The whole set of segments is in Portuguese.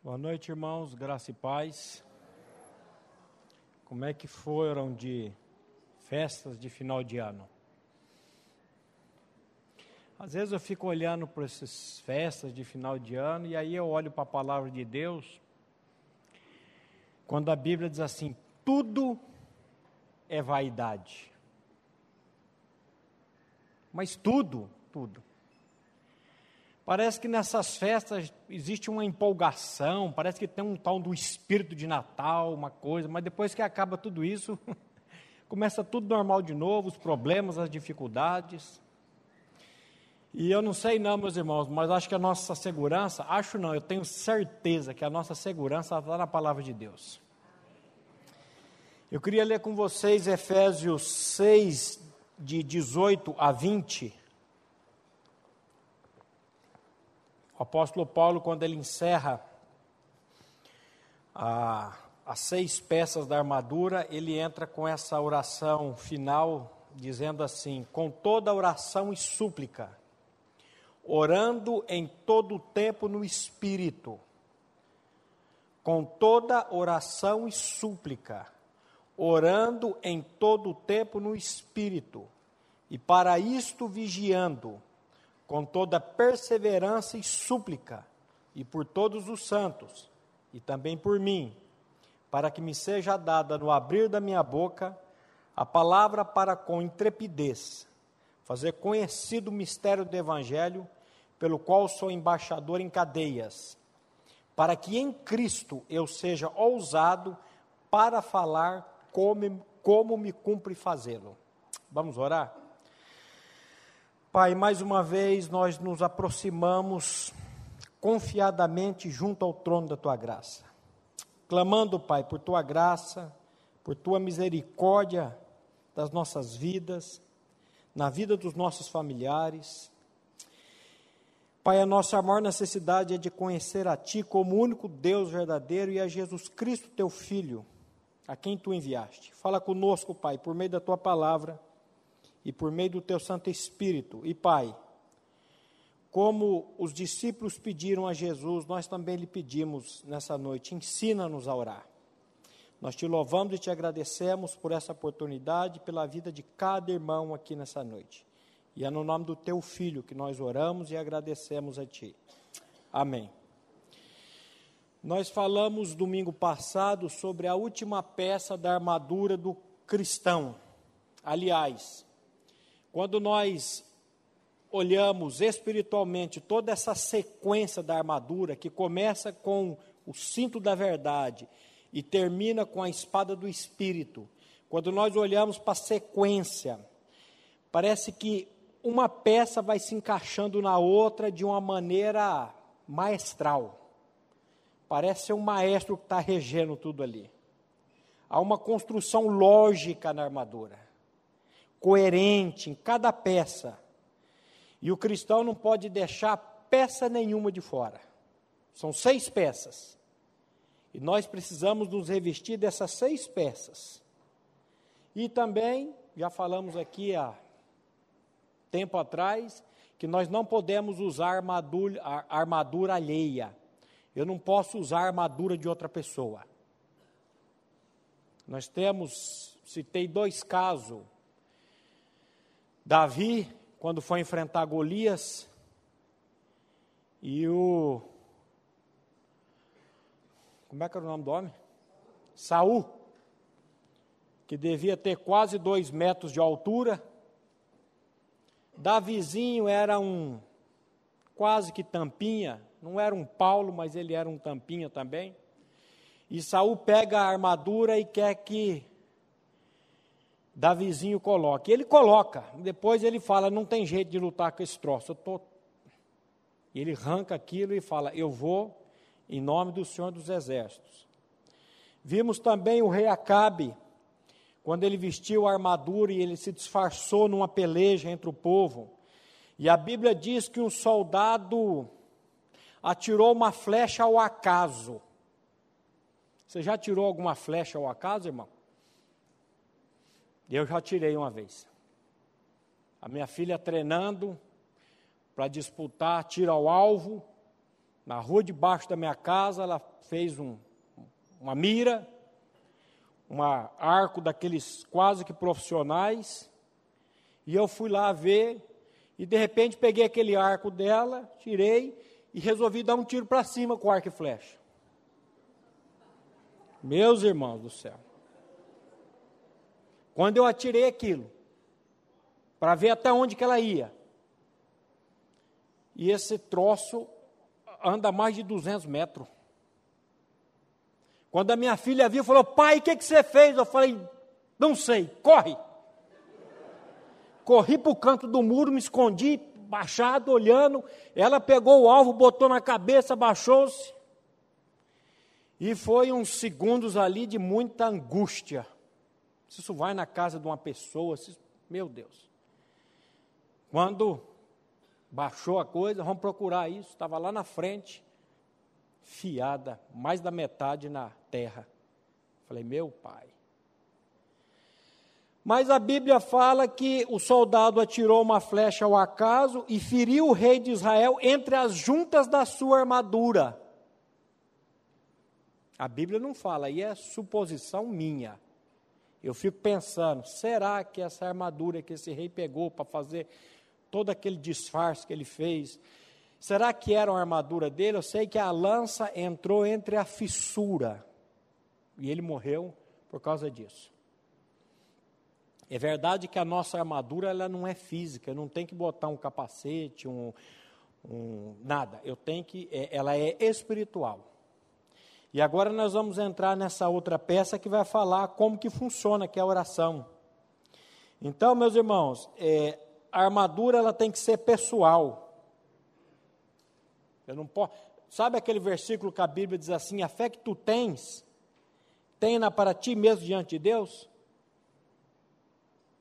Boa noite, irmãos, graça e paz. Como é que foram de festas de final de ano? Às vezes eu fico olhando para essas festas de final de ano e aí eu olho para a palavra de Deus, quando a Bíblia diz assim: tudo é vaidade. Mas tudo, tudo. Parece que nessas festas existe uma empolgação, parece que tem um tal do espírito de Natal, uma coisa, mas depois que acaba tudo isso, começa tudo normal de novo, os problemas, as dificuldades. E eu não sei não, meus irmãos, mas acho que a nossa segurança, acho não, eu tenho certeza que a nossa segurança está na palavra de Deus. Eu queria ler com vocês Efésios 6, de 18 a 20. O apóstolo Paulo, quando ele encerra a, as seis peças da armadura, ele entra com essa oração final, dizendo assim: com toda oração e súplica, orando em todo o tempo no Espírito, com toda oração e súplica, orando em todo o tempo no Espírito, e para isto vigiando, com toda perseverança e súplica, e por todos os santos, e também por mim, para que me seja dada no abrir da minha boca a palavra para com intrepidez fazer conhecido o mistério do Evangelho, pelo qual sou embaixador em cadeias, para que em Cristo eu seja ousado para falar como, como me cumpre fazê-lo. Vamos orar? Pai, mais uma vez nós nos aproximamos confiadamente junto ao trono da tua graça, clamando, Pai, por tua graça, por tua misericórdia das nossas vidas, na vida dos nossos familiares. Pai, a nossa maior necessidade é de conhecer a Ti como o único Deus verdadeiro e a Jesus Cristo, Teu Filho, a quem Tu enviaste. Fala conosco, Pai, por meio da Tua palavra e por meio do teu Santo Espírito. E Pai, como os discípulos pediram a Jesus, nós também lhe pedimos nessa noite, ensina-nos a orar. Nós te louvamos e te agradecemos por essa oportunidade, pela vida de cada irmão aqui nessa noite. E é no nome do teu filho que nós oramos e agradecemos a ti. Amém. Nós falamos domingo passado sobre a última peça da armadura do cristão. Aliás, quando nós olhamos espiritualmente toda essa sequência da armadura, que começa com o cinto da verdade e termina com a espada do espírito, quando nós olhamos para a sequência, parece que uma peça vai se encaixando na outra de uma maneira maestral. Parece ser um maestro que está regendo tudo ali. Há uma construção lógica na armadura coerente em cada peça. E o cristão não pode deixar peça nenhuma de fora. São seis peças. E nós precisamos nos revestir dessas seis peças. E também, já falamos aqui há tempo atrás, que nós não podemos usar armadura, armadura alheia. Eu não posso usar armadura de outra pessoa. Nós temos, citei dois casos Davi, quando foi enfrentar Golias, e o. Como é que era o nome do homem? Saul, que devia ter quase dois metros de altura. Davizinho era um quase que tampinha, não era um Paulo, mas ele era um tampinha também. E Saul pega a armadura e quer que Davizinho coloca. Ele coloca, depois ele fala: não tem jeito de lutar com esse troço. Eu tô... Ele arranca aquilo e fala: eu vou em nome do Senhor dos Exércitos. Vimos também o rei Acabe, quando ele vestiu a armadura e ele se disfarçou numa peleja entre o povo. E a Bíblia diz que um soldado atirou uma flecha ao acaso. Você já tirou alguma flecha ao acaso, irmão? Eu já tirei uma vez. A minha filha treinando para disputar tiro ao alvo na rua debaixo da minha casa, ela fez um, uma mira, um arco daqueles quase que profissionais, e eu fui lá ver, e de repente peguei aquele arco dela, tirei e resolvi dar um tiro para cima com arco e flecha. Meus irmãos do céu. Quando eu atirei aquilo, para ver até onde que ela ia, e esse troço anda mais de 200 metros. Quando a minha filha viu, falou: Pai, o que, que você fez? Eu falei: Não sei, corre. Corri para o canto do muro, me escondi, baixado, olhando. Ela pegou o alvo, botou na cabeça, baixou-se. E foi uns segundos ali de muita angústia. Se isso vai na casa de uma pessoa, meu Deus. Quando baixou a coisa, vamos procurar isso, estava lá na frente, fiada, mais da metade na terra. Falei, meu pai. Mas a Bíblia fala que o soldado atirou uma flecha ao acaso e feriu o rei de Israel entre as juntas da sua armadura. A Bíblia não fala, aí é suposição minha. Eu fico pensando, será que essa armadura que esse rei pegou para fazer todo aquele disfarce que ele fez, será que era uma armadura dele? Eu sei que a lança entrou entre a fissura e ele morreu por causa disso. É verdade que a nossa armadura ela não é física, não tenho que botar um capacete, um, um nada. Eu tenho que, é, ela é espiritual. E agora nós vamos entrar nessa outra peça que vai falar como que funciona, que é a oração. Então, meus irmãos, é, a armadura ela tem que ser pessoal. Eu não posso. Sabe aquele versículo que a Bíblia diz assim: a fé que tu tens, tenha para ti mesmo diante de Deus?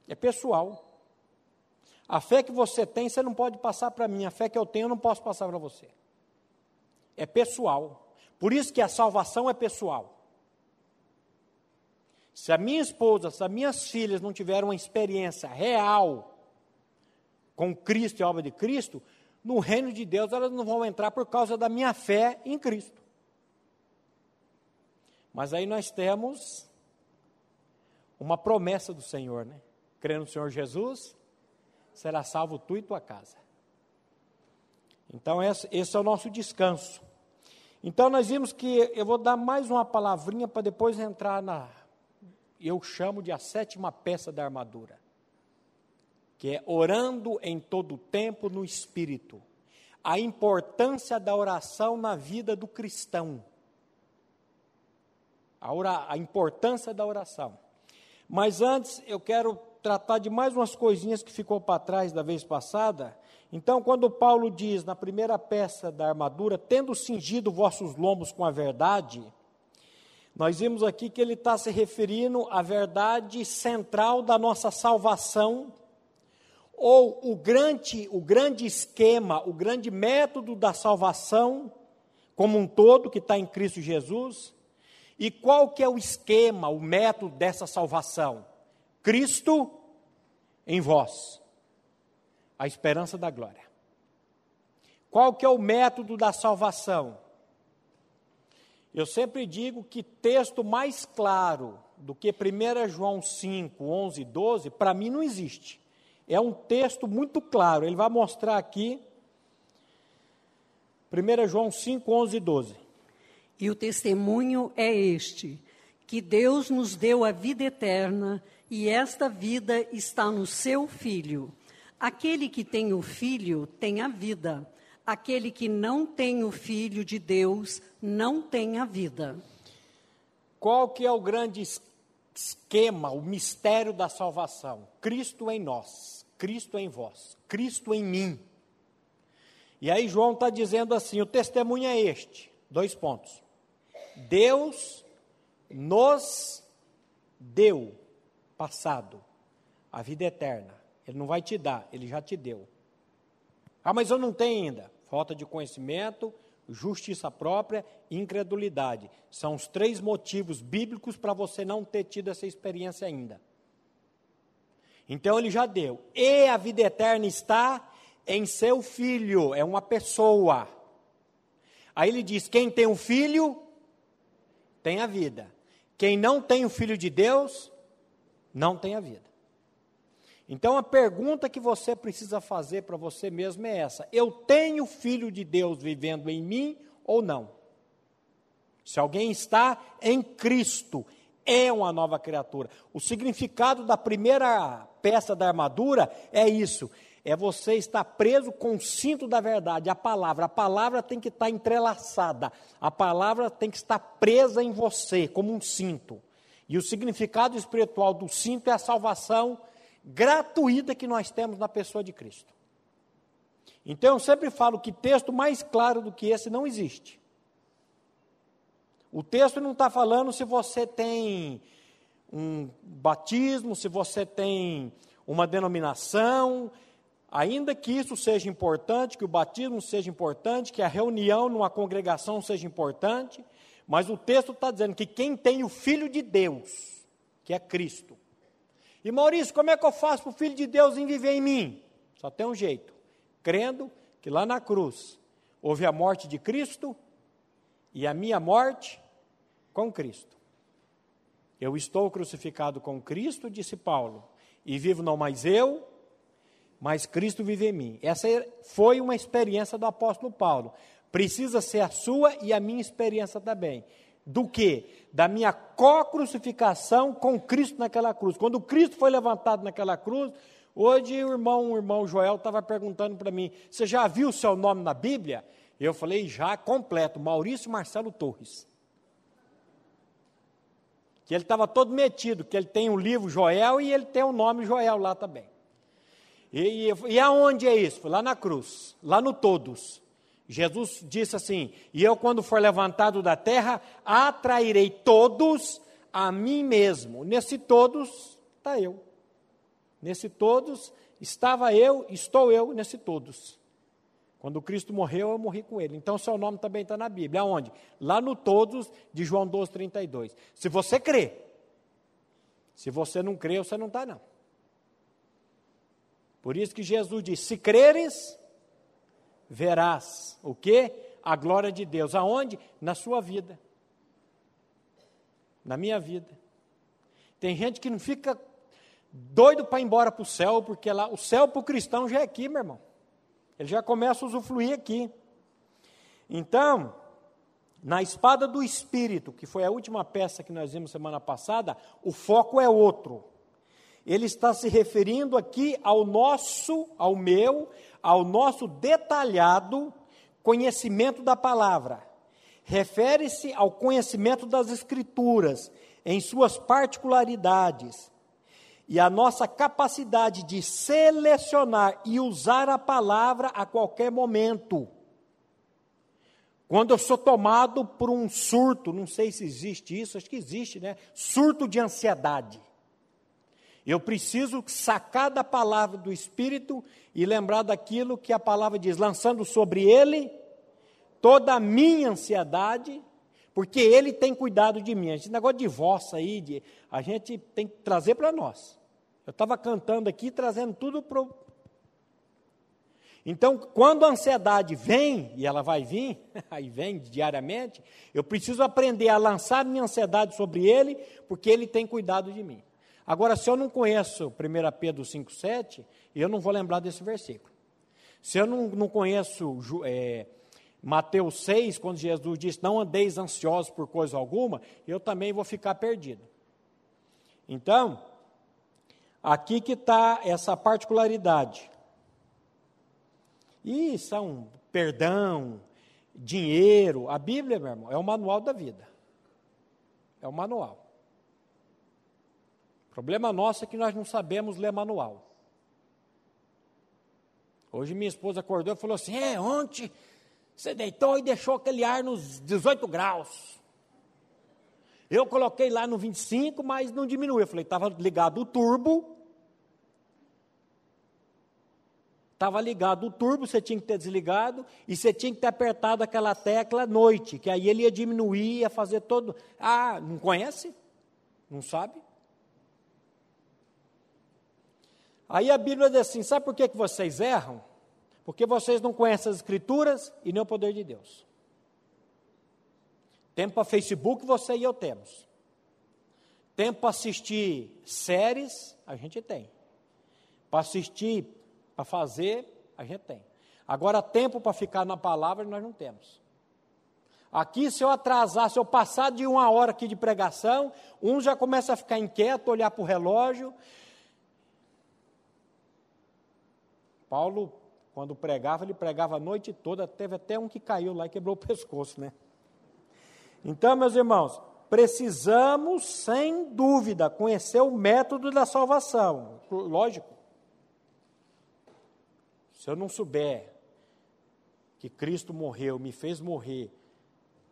É pessoal. A fé que você tem, você não pode passar para mim. A fé que eu tenho, eu não posso passar para você. É pessoal. Por isso que a salvação é pessoal. Se a minha esposa, se as minhas filhas não tiveram uma experiência real com Cristo e a obra de Cristo, no reino de Deus elas não vão entrar por causa da minha fé em Cristo. Mas aí nós temos uma promessa do Senhor, né? crê no Senhor Jesus, será salvo tu e tua casa. Então, esse é o nosso descanso. Então, nós vimos que eu vou dar mais uma palavrinha para depois entrar na. Eu chamo de a sétima peça da armadura, que é orando em todo o tempo no Espírito. A importância da oração na vida do cristão. A, ora, a importância da oração. Mas antes, eu quero tratar de mais umas coisinhas que ficou para trás da vez passada. Então, quando Paulo diz na primeira peça da armadura, tendo cingido vossos lombos com a verdade, nós vimos aqui que ele está se referindo à verdade central da nossa salvação, ou o grande, o grande esquema, o grande método da salvação como um todo, que está em Cristo Jesus. E qual que é o esquema, o método dessa salvação? Cristo em vós, a esperança da glória. Qual que é o método da salvação? Eu sempre digo que texto mais claro do que 1 João 5, 11 e 12, para mim não existe. É um texto muito claro, ele vai mostrar aqui, 1 João 5, 11 e 12. E o testemunho é este: que Deus nos deu a vida eterna e esta vida está no seu Filho. Aquele que tem o Filho tem a vida. Aquele que não tem o Filho de Deus não tem a vida. Qual que é o grande esquema, o mistério da salvação? Cristo em nós, Cristo em vós, Cristo em mim. E aí João está dizendo assim: o testemunho é este, dois pontos. Deus nos deu passado, a vida eterna. Ele não vai te dar, ele já te deu. Ah, mas eu não tenho ainda. Falta de conhecimento, justiça própria e incredulidade. São os três motivos bíblicos para você não ter tido essa experiência ainda. Então ele já deu. E a vida eterna está em seu filho, é uma pessoa. Aí ele diz: quem tem um filho, tem a vida. Quem não tem o filho de Deus, não tem a vida. Então a pergunta que você precisa fazer para você mesmo é essa: eu tenho filho de Deus vivendo em mim ou não? Se alguém está em Cristo, é uma nova criatura. O significado da primeira peça da armadura é isso: é você estar preso com o cinto da verdade, a palavra. A palavra tem que estar entrelaçada, a palavra tem que estar presa em você, como um cinto. E o significado espiritual do cinto é a salvação gratuita que nós temos na pessoa de Cristo. Então eu sempre falo que texto mais claro do que esse não existe. O texto não está falando se você tem um batismo, se você tem uma denominação, Ainda que isso seja importante, que o batismo seja importante, que a reunião numa congregação seja importante, mas o texto está dizendo que quem tem o Filho de Deus, que é Cristo. E Maurício, como é que eu faço para o Filho de Deus viver em mim? Só tem um jeito: crendo que lá na cruz houve a morte de Cristo e a minha morte com Cristo. Eu estou crucificado com Cristo, disse Paulo, e vivo não mais eu, mas Cristo vive em mim. Essa foi uma experiência do apóstolo Paulo. Precisa ser a sua e a minha experiência também. Do que? Da minha co-crucificação com Cristo naquela cruz. Quando Cristo foi levantado naquela cruz, hoje o irmão, o irmão Joel estava perguntando para mim: Você já viu o seu nome na Bíblia? Eu falei: Já, completo, Maurício Marcelo Torres. Que ele estava todo metido, que ele tem o livro Joel e ele tem o nome Joel lá também. E, e, e aonde é isso? Foi lá na cruz, lá no todos. Jesus disse assim: E eu, quando for levantado da terra, atrairei todos a mim mesmo. Nesse todos está eu. Nesse todos estava eu, estou eu nesse todos. Quando Cristo morreu, eu morri com ele. Então, seu nome também está na Bíblia. Aonde? Lá no todos de João 12, 32. Se você crê. Se você não crê, você não está, não. Por isso que Jesus diz: se creres, verás o que? A glória de Deus. Aonde? Na sua vida. Na minha vida. Tem gente que não fica doido para ir embora para o céu, porque lá o céu para o cristão já é aqui, meu irmão. Ele já começa a usufruir aqui. Então, na espada do Espírito, que foi a última peça que nós vimos semana passada, o foco é outro ele está se referindo aqui ao nosso, ao meu, ao nosso detalhado conhecimento da palavra. Refere-se ao conhecimento das Escrituras, em suas particularidades, e a nossa capacidade de selecionar e usar a palavra a qualquer momento. Quando eu sou tomado por um surto, não sei se existe isso, acho que existe, né? Surto de ansiedade. Eu preciso sacar da palavra do Espírito e lembrar daquilo que a palavra diz, lançando sobre ele toda a minha ansiedade, porque ele tem cuidado de mim. Esse negócio de voz aí, de, a gente tem que trazer para nós. Eu estava cantando aqui, trazendo tudo para. Então, quando a ansiedade vem, e ela vai vir, aí vem diariamente, eu preciso aprender a lançar minha ansiedade sobre ele, porque ele tem cuidado de mim. Agora, se eu não conheço 1 Pedro 5,7, eu não vou lembrar desse versículo. Se eu não, não conheço é, Mateus 6, quando Jesus diz: Não andeis ansiosos por coisa alguma, eu também vou ficar perdido. Então, aqui que está essa particularidade. E são perdão, dinheiro. A Bíblia, meu irmão, é o manual da vida. É o manual problema nosso é que nós não sabemos ler manual. Hoje minha esposa acordou e falou assim: É, ontem você deitou e deixou aquele ar nos 18 graus. Eu coloquei lá no 25, mas não diminuiu. Eu falei: estava ligado o turbo. Estava ligado o turbo, você tinha que ter desligado, e você tinha que ter apertado aquela tecla à noite, que aí ele ia diminuir, ia fazer todo. Ah, não conhece? Não sabe? Aí a Bíblia diz assim: sabe por que, que vocês erram? Porque vocês não conhecem as Escrituras e nem o poder de Deus. Tempo para Facebook você e eu temos. Tempo para assistir séries, a gente tem. Para assistir, para fazer, a gente tem. Agora, tempo para ficar na palavra, nós não temos. Aqui, se eu atrasar, se eu passar de uma hora aqui de pregação, um já começa a ficar inquieto, olhar para o relógio. Paulo, quando pregava, ele pregava a noite toda, teve até um que caiu lá e quebrou o pescoço, né? Então, meus irmãos, precisamos, sem dúvida, conhecer o método da salvação. Lógico. Se eu não souber que Cristo morreu, me fez morrer,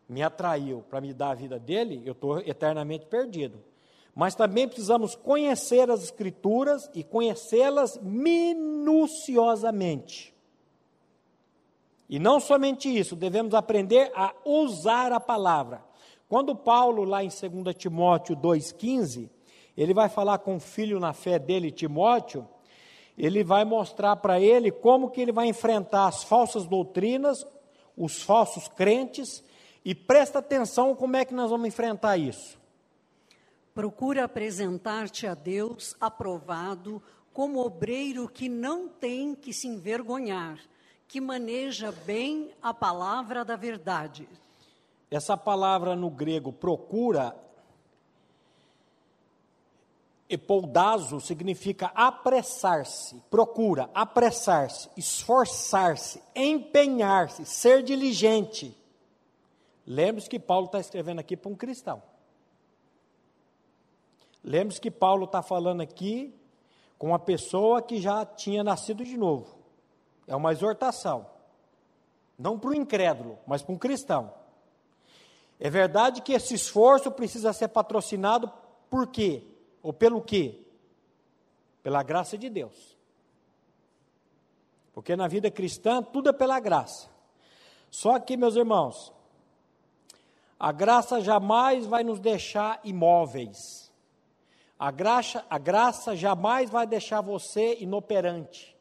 me atraiu para me dar a vida dele, eu estou eternamente perdido. Mas também precisamos conhecer as Escrituras e conhecê-las minuciosamente. E não somente isso, devemos aprender a usar a palavra. Quando Paulo, lá em 2 Timóteo 2,15, ele vai falar com o filho na fé dele, Timóteo, ele vai mostrar para ele como que ele vai enfrentar as falsas doutrinas, os falsos crentes, e presta atenção como é que nós vamos enfrentar isso. Procura apresentar-te a Deus aprovado como obreiro que não tem que se envergonhar, que maneja bem a palavra da verdade. Essa palavra no grego procura Epoldazo significa apressar-se, procura, apressar-se, esforçar-se, empenhar-se, ser diligente. Lembre-se que Paulo está escrevendo aqui para um cristão. Lembre-se que Paulo está falando aqui com uma pessoa que já tinha nascido de novo. É uma exortação. Não para o incrédulo, mas para um cristão. É verdade que esse esforço precisa ser patrocinado por quê? Ou pelo quê? Pela graça de Deus. Porque na vida cristã tudo é pela graça. Só que, meus irmãos, a graça jamais vai nos deixar imóveis. A graça, a graça jamais vai deixar você inoperante.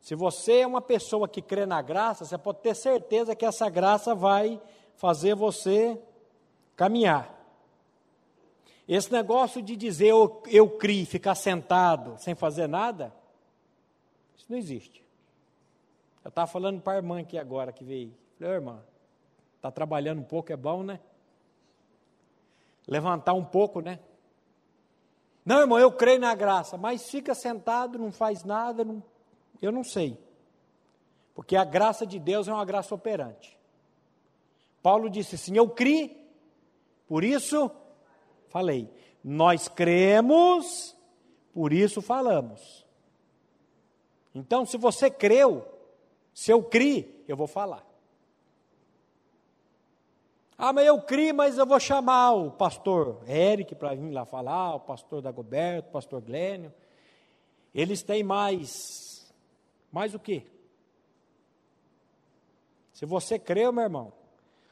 Se você é uma pessoa que crê na graça, você pode ter certeza que essa graça vai fazer você caminhar. Esse negócio de dizer eu, eu criei, ficar sentado sem fazer nada, isso não existe. Eu estava falando para a irmã aqui agora que veio. Falei, irmã, está trabalhando um pouco, é bom, né? Levantar um pouco, né? Não, irmão, eu creio na graça, mas fica sentado, não faz nada, não, eu não sei. Porque a graça de Deus é uma graça operante. Paulo disse assim: Eu criei, por isso falei. Nós cremos, por isso falamos. Então, se você creu, se eu criei, eu vou falar. Ah, mas eu criei, mas eu vou chamar o pastor Eric para vir lá falar, o pastor Dagoberto, o pastor Glênio. Eles têm mais. Mais o quê? Se você creu, meu irmão,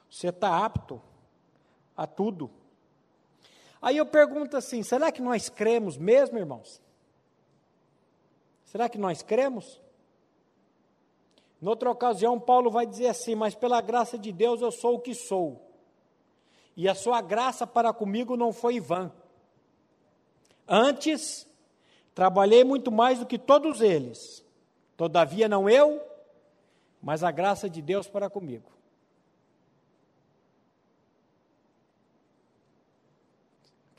você está apto a tudo. Aí eu pergunto assim: será que nós cremos mesmo, irmãos? Será que nós cremos? Noutra ocasião, Paulo vai dizer assim: Mas pela graça de Deus eu sou o que sou, e a sua graça para comigo não foi vã. Antes, trabalhei muito mais do que todos eles, todavia não eu, mas a graça de Deus para comigo.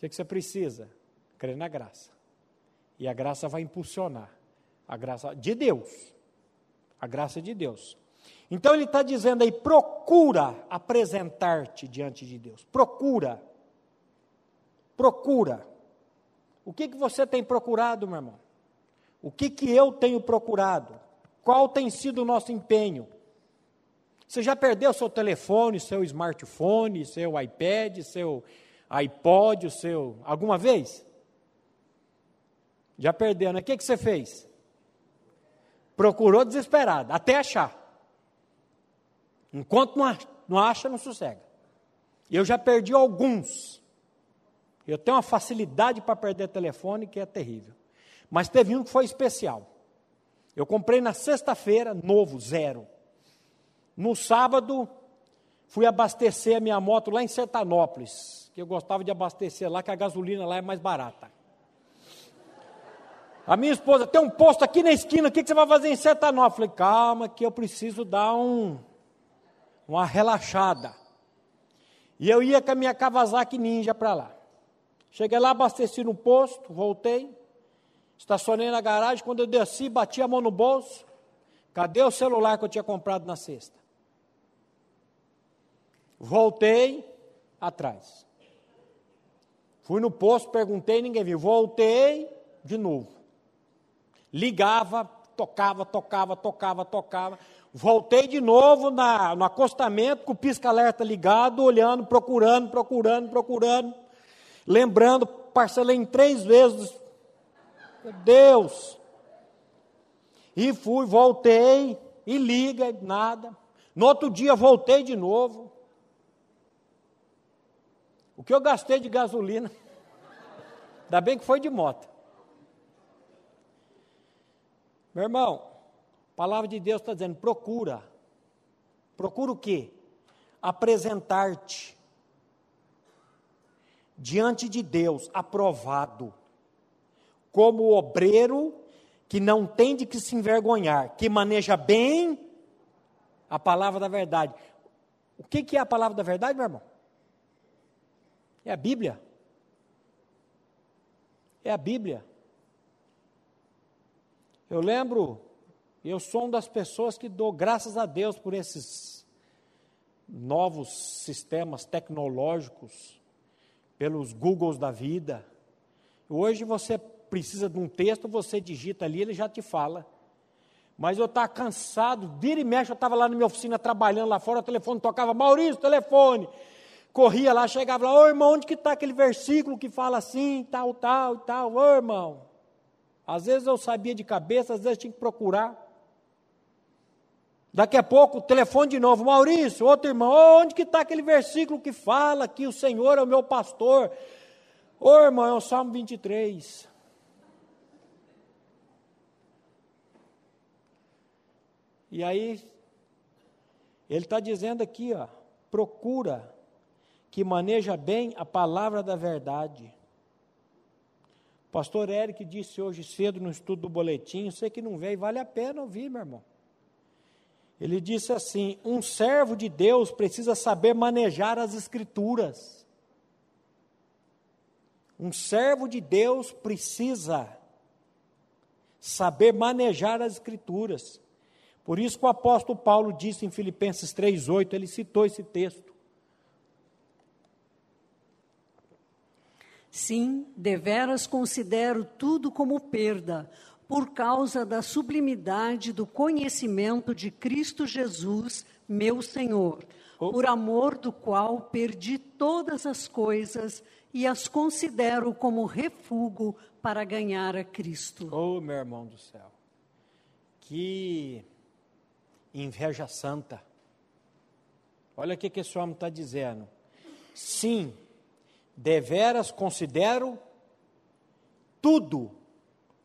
que, que você precisa? Crer na graça. E a graça vai impulsionar. A graça de Deus. A graça de Deus. Então ele está dizendo aí: procura apresentar-te diante de Deus. Procura. Procura. O que, que você tem procurado, meu irmão? O que, que eu tenho procurado? Qual tem sido o nosso empenho? Você já perdeu seu telefone, seu smartphone, seu iPad, seu iPod, o seu, alguma vez? Já perdeu, né? O que, que você fez? Procurou desesperado, até achar. Enquanto não acha, não, sossega. Eu já perdi alguns. Eu tenho uma facilidade para perder telefone que é terrível. Mas teve um que foi especial. Eu comprei na sexta-feira, novo, zero. No sábado, fui abastecer a minha moto lá em Sertanópolis, que eu gostava de abastecer lá, que a gasolina lá é mais barata. A minha esposa tem um posto aqui na esquina, o que, você vai fazer em Sertanópolis? Eu falei, calma, que eu preciso dar um, uma relaxada. E eu ia com a minha Kawasaki Ninja para lá. Cheguei lá, abasteci no posto, voltei, estacionei na garagem. Quando eu desci, bati a mão no bolso. Cadê o celular que eu tinha comprado na sexta? Voltei atrás. Fui no posto, perguntei, ninguém viu. Voltei de novo. Ligava, tocava, tocava, tocava, tocava. Voltei de novo na, no acostamento, com o pisca-alerta ligado, olhando, procurando, procurando, procurando. Lembrando, parcelei em três vezes. Deus! E fui, voltei, e liga, nada. No outro dia voltei de novo. O que eu gastei de gasolina, ainda bem que foi de moto. Meu irmão, a palavra de Deus está dizendo: procura. Procura o quê? Apresentar-te diante de Deus aprovado, como obreiro que não tem de que se envergonhar, que maneja bem a palavra da verdade. O que, que é a palavra da verdade, meu irmão? É a Bíblia. É a Bíblia. Eu lembro, eu sou uma das pessoas que dou graças a Deus por esses novos sistemas tecnológicos, pelos Googles da vida. Hoje você precisa de um texto, você digita ali, ele já te fala. Mas eu estava cansado, vira e mexe, eu estava lá na minha oficina trabalhando lá fora, o telefone tocava, Maurício, telefone corria lá, chegava lá, ô irmão, onde que está aquele versículo que fala assim, tal, tal, tal, ô irmão. Às vezes eu sabia de cabeça, às vezes tinha que procurar. Daqui a pouco, telefone de novo, Maurício, outro irmão, oh, onde que está aquele versículo que fala que o Senhor é o meu pastor? Ô irmão, é o Salmo 23. E aí, ele está dizendo aqui, ó, procura que maneja bem a palavra da verdade. O pastor Eric disse hoje cedo no estudo do boletim, sei que não veio, vale a pena ouvir, meu irmão. Ele disse assim: um servo de Deus precisa saber manejar as escrituras. Um servo de Deus precisa saber manejar as escrituras. Por isso que o apóstolo Paulo disse em Filipenses 3:8, ele citou esse texto. Sim, deveras considero tudo como perda, por causa da sublimidade do conhecimento de Cristo Jesus, meu Senhor, por amor do qual perdi todas as coisas e as considero como refúgio para ganhar a Cristo. Oh, meu irmão do céu, que inveja santa. Olha o que, que esse homem está dizendo. Sim, deveras considero tudo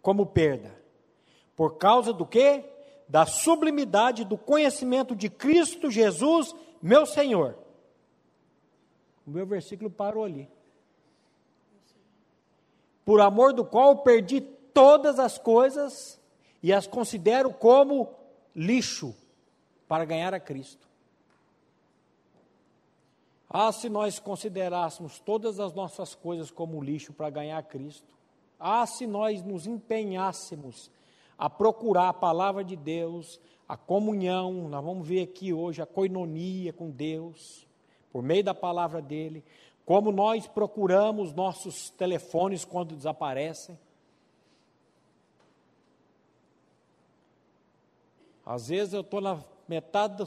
como perda. Por causa do quê? Da sublimidade do conhecimento de Cristo Jesus, meu Senhor. O meu versículo parou ali. Por amor do qual perdi todas as coisas e as considero como lixo para ganhar a Cristo. Ah, se nós considerássemos todas as nossas coisas como lixo para ganhar Cristo. Ah, se nós nos empenhássemos a procurar a palavra de Deus, a comunhão, nós vamos ver aqui hoje a coinonia com Deus, por meio da palavra dele, como nós procuramos nossos telefones quando desaparecem. Às vezes eu estou na metade do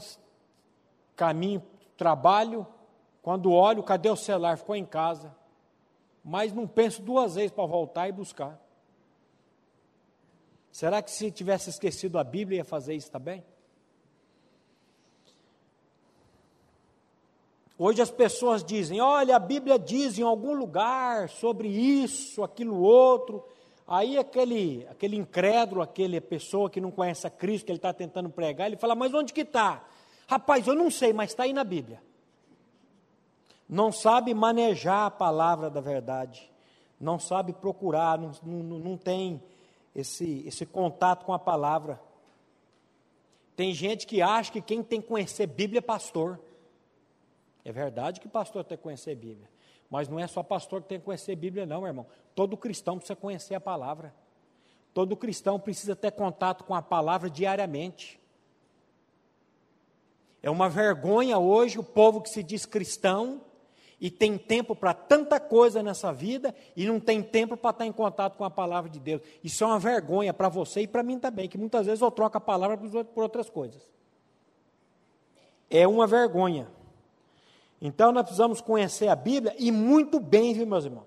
caminho trabalho, quando olho, cadê o celular? Ficou em casa. Mas não penso duas vezes para voltar e buscar. Será que se tivesse esquecido a Bíblia ia fazer isso também? Hoje as pessoas dizem: olha, a Bíblia diz em algum lugar sobre isso, aquilo outro. Aí aquele, aquele incrédulo, aquele pessoa que não conhece a Cristo, que ele está tentando pregar, ele fala: mas onde que está? Rapaz, eu não sei, mas está aí na Bíblia. Não sabe manejar a palavra da verdade, não sabe procurar, não, não, não tem esse, esse contato com a palavra. Tem gente que acha que quem tem que conhecer Bíblia é pastor. É verdade que pastor tem que conhecer Bíblia. Mas não é só pastor que tem que conhecer Bíblia, não, irmão. Todo cristão precisa conhecer a palavra. Todo cristão precisa ter contato com a palavra diariamente. É uma vergonha hoje o povo que se diz cristão e tem tempo para tanta coisa nessa vida e não tem tempo para estar em contato com a palavra de Deus. Isso é uma vergonha para você e para mim também, que muitas vezes eu troco a palavra por outras coisas. É uma vergonha. Então nós precisamos conhecer a Bíblia e muito bem, viu, meus irmãos?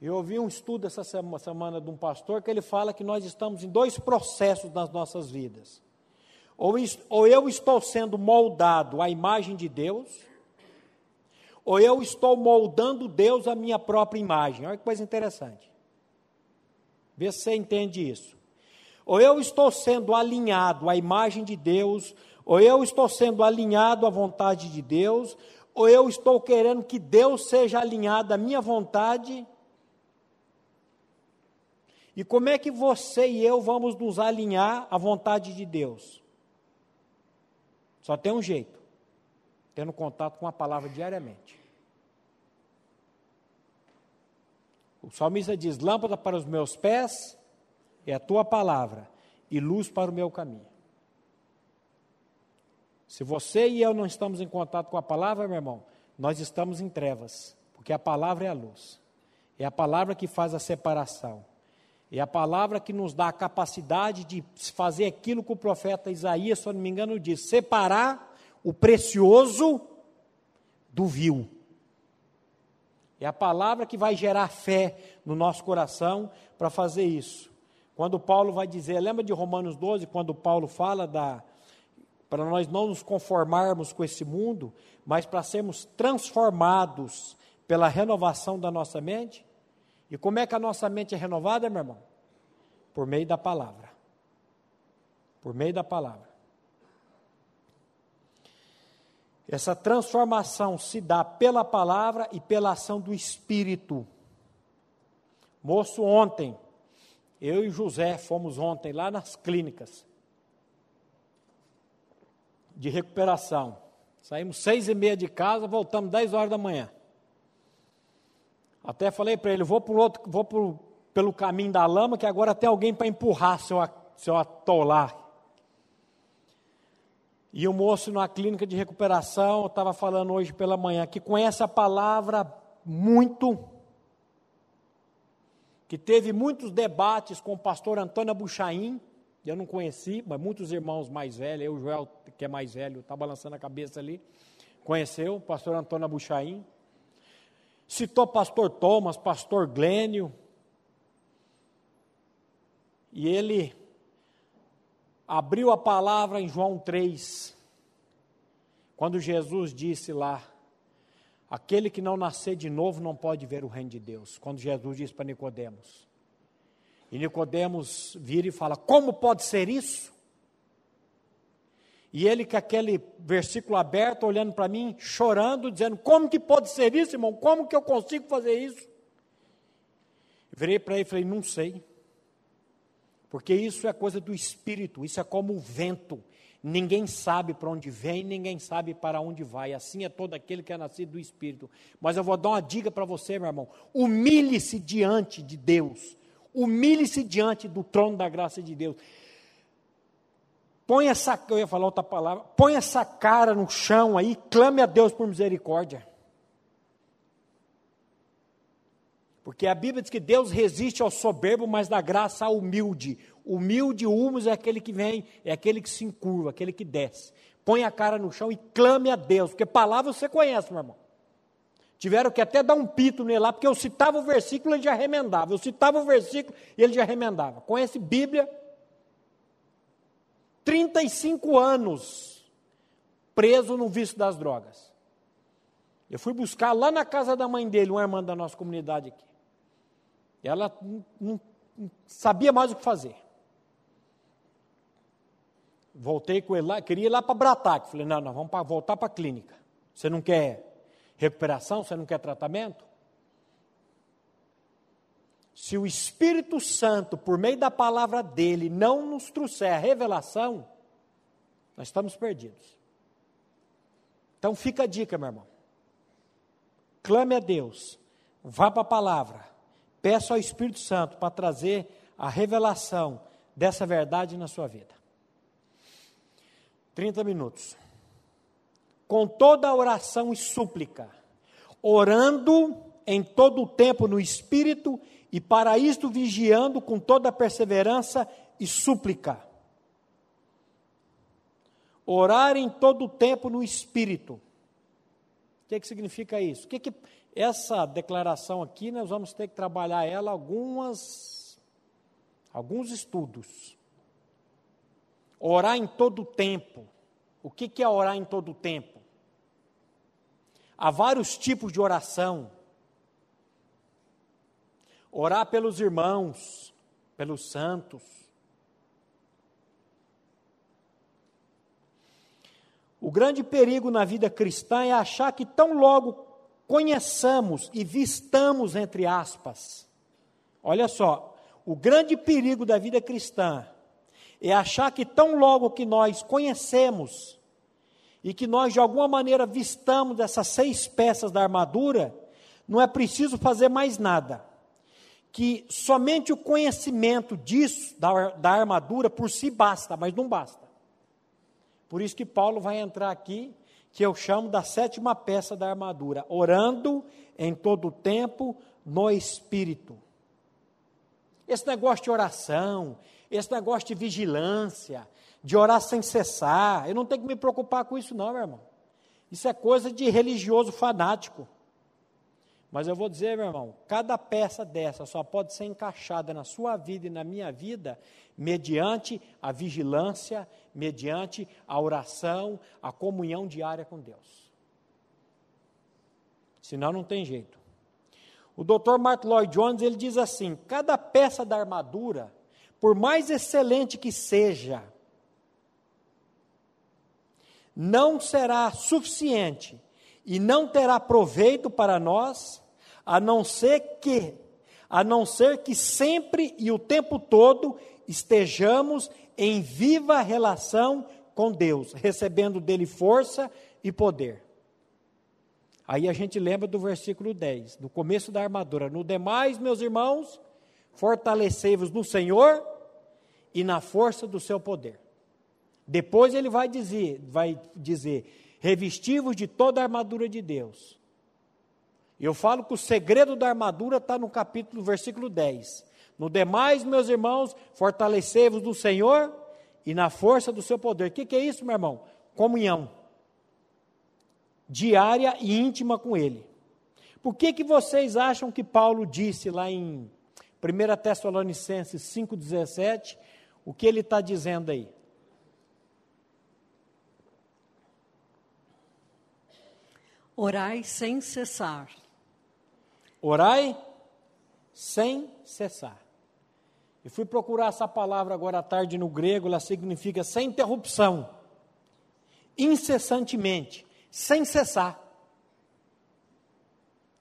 Eu ouvi um estudo essa semana de um pastor que ele fala que nós estamos em dois processos nas nossas vidas. Ou, ou eu estou sendo moldado à imagem de Deus, ou eu estou moldando Deus à minha própria imagem. Olha que coisa interessante. Vê se você entende isso. Ou eu estou sendo alinhado à imagem de Deus, ou eu estou sendo alinhado à vontade de Deus, ou eu estou querendo que Deus seja alinhado à minha vontade. E como é que você e eu vamos nos alinhar à vontade de Deus? Só tem um jeito: tendo contato com a palavra diariamente. O salmista diz: Lâmpada para os meus pés é a tua palavra, e luz para o meu caminho. Se você e eu não estamos em contato com a palavra, meu irmão, nós estamos em trevas, porque a palavra é a luz. É a palavra que faz a separação. É a palavra que nos dá a capacidade de fazer aquilo que o profeta Isaías, se eu não me engano, diz: separar o precioso do vil. É a palavra que vai gerar fé no nosso coração para fazer isso. Quando Paulo vai dizer, lembra de Romanos 12, quando Paulo fala da para nós não nos conformarmos com esse mundo, mas para sermos transformados pela renovação da nossa mente? E como é que a nossa mente é renovada, meu irmão? Por meio da palavra. Por meio da palavra. Essa transformação se dá pela palavra e pela ação do Espírito. Moço, ontem, eu e José fomos ontem lá nas clínicas de recuperação. Saímos seis e meia de casa, voltamos dez horas da manhã. Até falei para ele, vou, por outro, vou por, pelo caminho da lama, que agora tem alguém para empurrar se eu, se eu atolar. E o moço na clínica de recuperação estava falando hoje pela manhã que conhece a palavra muito, que teve muitos debates com o pastor Antônio Buchaim, eu não conheci, mas muitos irmãos mais velhos, eu, Joel, que é mais velho, está balançando a cabeça ali, conheceu o pastor Antônio Buchaim. Citou pastor Thomas, pastor Glênio. E ele abriu a palavra em João 3, quando Jesus disse lá: Aquele que não nascer de novo não pode ver o reino de Deus. Quando Jesus disse para Nicodemos. E Nicodemos vira e fala: Como pode ser isso? E ele com aquele versículo aberto, olhando para mim, chorando, dizendo: Como que pode ser isso, irmão? Como que eu consigo fazer isso? Eu virei para ele e falei: Não sei. Porque isso é coisa do espírito, isso é como o vento. Ninguém sabe para onde vem, ninguém sabe para onde vai. Assim é todo aquele que é nascido do espírito. Mas eu vou dar uma dica para você, meu irmão: humilhe-se diante de Deus, humilhe-se diante do trono da graça de Deus. Põe essa, eu ia falar outra palavra, põe essa cara no chão aí, clame a Deus por misericórdia. Porque a Bíblia diz que Deus resiste ao soberbo, mas dá graça ao humilde. Humilde, humus é aquele que vem, é aquele que se encurva, aquele que desce. Põe a cara no chão e clame a Deus, porque palavra você conhece, meu irmão. Tiveram que até dar um pito nele lá, porque eu citava o versículo e ele já remendava. Eu citava o versículo e ele já remendava. Conhece Bíblia, 35 anos preso no vício das drogas. Eu fui buscar lá na casa da mãe dele, uma irmã da nossa comunidade aqui. Ela não, não sabia mais o que fazer. Voltei com ele lá, queria ir lá para Brataque. Falei, não, não, vamos pra, voltar para a clínica. Você não quer recuperação? Você não quer tratamento? Se o Espírito Santo, por meio da palavra dele, não nos trouxer a revelação, nós estamos perdidos. Então fica a dica, meu irmão. Clame a Deus, vá para a palavra, peça ao Espírito Santo para trazer a revelação dessa verdade na sua vida. 30 minutos. Com toda a oração e súplica, orando em todo o tempo no Espírito e para isto vigiando com toda perseverança e súplica. Orar em todo o tempo no Espírito. O que, que significa isso? O que, que essa declaração aqui nós vamos ter que trabalhar ela algumas alguns estudos. Orar em todo o tempo. O que, que é orar em todo o tempo? Há vários tipos de oração orar pelos irmãos, pelos santos. O grande perigo na vida cristã é achar que tão logo conheçamos e vistamos, entre aspas. Olha só, o grande perigo da vida cristã é achar que tão logo que nós conhecemos e que nós de alguma maneira vistamos essas seis peças da armadura, não é preciso fazer mais nada que somente o conhecimento disso, da, da armadura, por si basta, mas não basta. Por isso que Paulo vai entrar aqui, que eu chamo da sétima peça da armadura, orando em todo o tempo no Espírito. Esse negócio de oração, esse negócio de vigilância, de orar sem cessar, eu não tenho que me preocupar com isso, não, meu irmão. Isso é coisa de religioso fanático. Mas eu vou dizer, meu irmão, cada peça dessa só pode ser encaixada na sua vida e na minha vida mediante a vigilância, mediante a oração, a comunhão diária com Deus. Senão não tem jeito. O Dr. Mark Lloyd Jones, ele diz assim: cada peça da armadura, por mais excelente que seja, não será suficiente e não terá proveito para nós, a não ser que, a não ser que sempre e o tempo todo estejamos em viva relação com Deus, recebendo dele força e poder. Aí a gente lembra do versículo 10, no começo da armadura: No demais, meus irmãos, fortalecei-vos no Senhor e na força do seu poder. Depois ele vai dizer, vai dizer: revestivos de toda a armadura de Deus. Eu falo que o segredo da armadura está no capítulo, versículo 10. No demais, meus irmãos, fortalecei-vos do Senhor e na força do seu poder. O que, que é isso, meu irmão? Comunhão. Diária e íntima com Ele. Por que, que vocês acham que Paulo disse lá em 1 Tessalonicenses 5,17, o que ele está dizendo aí? Orai sem cessar. Orai sem cessar. Eu fui procurar essa palavra agora à tarde no grego, ela significa sem interrupção, incessantemente, sem cessar.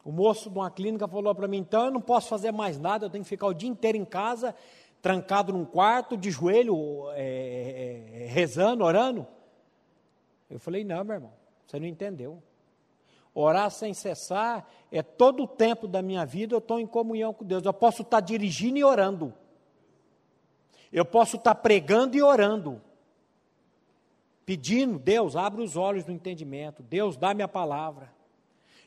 O moço de uma clínica falou para mim: então eu não posso fazer mais nada, eu tenho que ficar o dia inteiro em casa, trancado num quarto, de joelho, é, é, rezando, orando. Eu falei: não, meu irmão, você não entendeu. Orar sem cessar é todo o tempo da minha vida eu estou em comunhão com Deus. Eu posso estar dirigindo e orando. Eu posso estar pregando e orando. Pedindo, Deus, abre os olhos do entendimento. Deus, dá-me a palavra.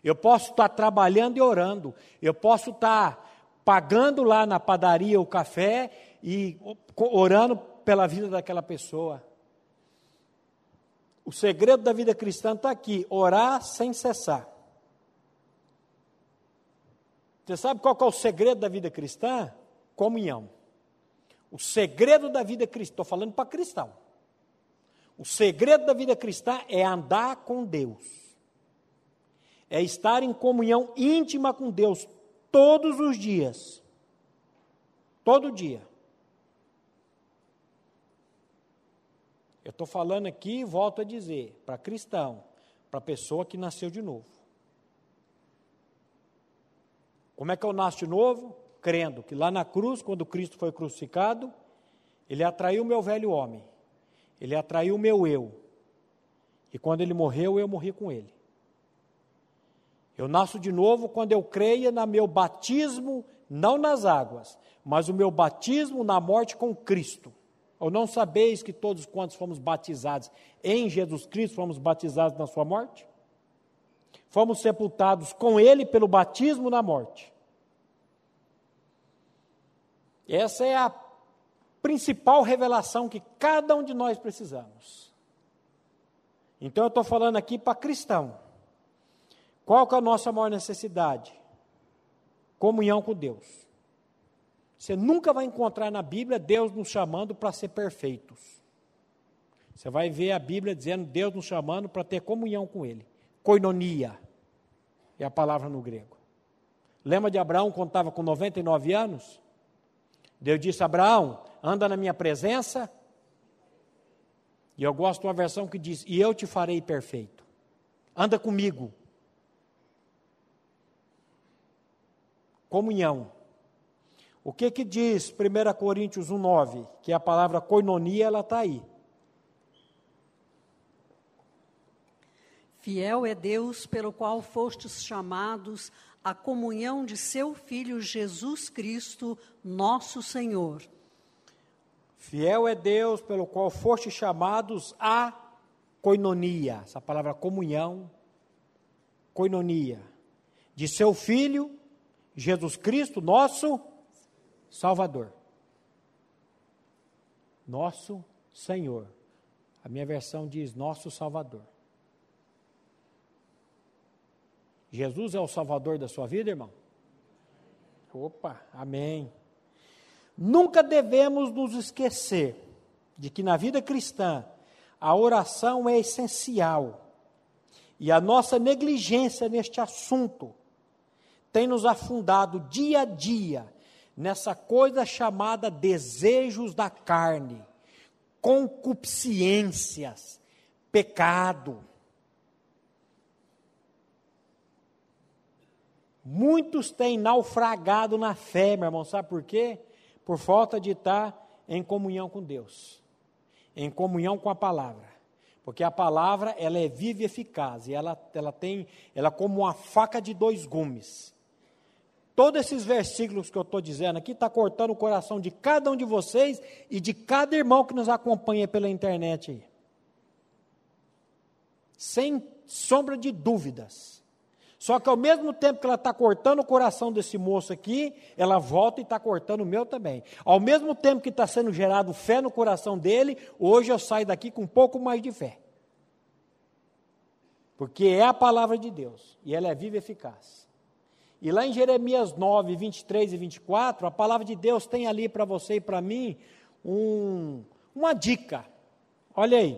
Eu posso estar trabalhando e orando. Eu posso estar pagando lá na padaria o café e orando pela vida daquela pessoa. O segredo da vida cristã está aqui: orar sem cessar. Você sabe qual é o segredo da vida cristã? Comunhão. O segredo da vida cristã, estou falando para cristão. O segredo da vida cristã é andar com Deus. É estar em comunhão íntima com Deus todos os dias. Todo dia. Eu estou falando aqui, volto a dizer, para cristão, para pessoa que nasceu de novo. Como é que eu nasço de novo? Crendo que lá na cruz, quando Cristo foi crucificado, ele atraiu o meu velho homem, ele atraiu o meu eu. E quando ele morreu, eu morri com ele. Eu nasço de novo quando eu creia no meu batismo, não nas águas, mas o meu batismo na morte com Cristo. Ou não sabeis que todos quantos fomos batizados em Jesus Cristo, fomos batizados na sua morte? Fomos sepultados com Ele pelo batismo na morte. Essa é a principal revelação que cada um de nós precisamos. Então eu estou falando aqui para cristão. Qual que é a nossa maior necessidade? Comunhão com Deus. Você nunca vai encontrar na Bíblia Deus nos chamando para ser perfeitos. Você vai ver a Bíblia dizendo Deus nos chamando para ter comunhão com Ele. Koinonia é a palavra no grego. Lembra de Abraão quando estava com 99 anos? Deus disse: Abraão, anda na minha presença. E eu gosto de uma versão que diz: E eu te farei perfeito. Anda comigo. Comunhão. O que que diz 1 Coríntios 1,9? Que a palavra coinonia, ela está aí. Fiel é Deus pelo qual fostes chamados à comunhão de seu Filho Jesus Cristo, nosso Senhor. Fiel é Deus pelo qual fostes chamados à coinonia, essa palavra comunhão, coinonia, de seu Filho Jesus Cristo, nosso Salvador. Nosso Senhor. A minha versão diz nosso Salvador. Jesus é o Salvador da sua vida, irmão? Opa, amém. Nunca devemos nos esquecer de que na vida cristã a oração é essencial e a nossa negligência neste assunto tem nos afundado dia a dia nessa coisa chamada desejos da carne, concupiscências, pecado. Muitos têm naufragado na fé, meu irmão, sabe por quê? Por falta de estar em comunhão com Deus, em comunhão com a palavra. Porque a palavra, ela é viva e eficaz, e ela, ela tem, ela é como uma faca de dois gumes. Todos esses versículos que eu estou dizendo aqui está cortando o coração de cada um de vocês e de cada irmão que nos acompanha pela internet aí. Sem sombra de dúvidas. Só que ao mesmo tempo que ela está cortando o coração desse moço aqui, ela volta e está cortando o meu também. Ao mesmo tempo que está sendo gerado fé no coração dele, hoje eu saio daqui com um pouco mais de fé. Porque é a palavra de Deus e ela é viva e eficaz. E lá em Jeremias 9, 23 e 24, a palavra de Deus tem ali para você e para mim um, uma dica. Olha aí.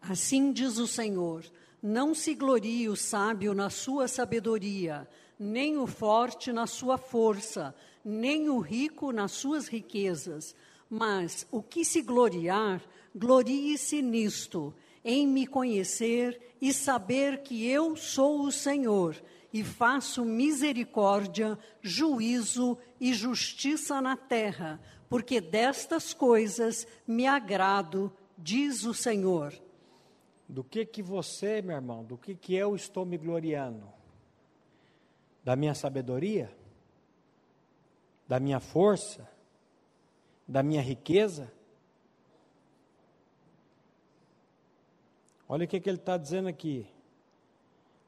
Assim diz o Senhor: Não se glorie o sábio na sua sabedoria, nem o forte na sua força, nem o rico nas suas riquezas. Mas o que se gloriar, glorie-se nisto, em me conhecer e saber que eu sou o Senhor e faço misericórdia, juízo e justiça na terra, porque destas coisas me agrado, diz o Senhor. Do que que você, meu irmão, do que que eu estou me gloriando? Da minha sabedoria? Da minha força? Da minha riqueza? Olha o que, que ele está dizendo aqui.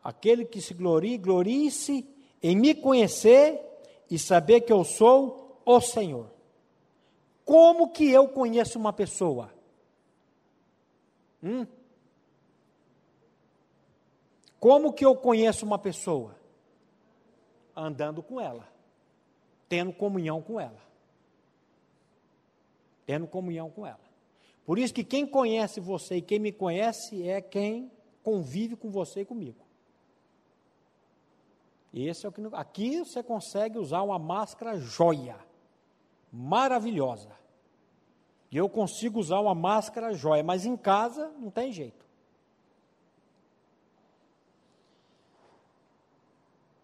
Aquele que se glorie, glorie-se em me conhecer e saber que eu sou o Senhor. Como que eu conheço uma pessoa? Hum? Como que eu conheço uma pessoa? Andando com ela, tendo comunhão com ela. Tendo comunhão com ela. Por isso que quem conhece você e quem me conhece é quem convive com você e comigo. Esse é o que aqui você consegue usar uma máscara joia, maravilhosa. E eu consigo usar uma máscara joia, mas em casa não tem jeito.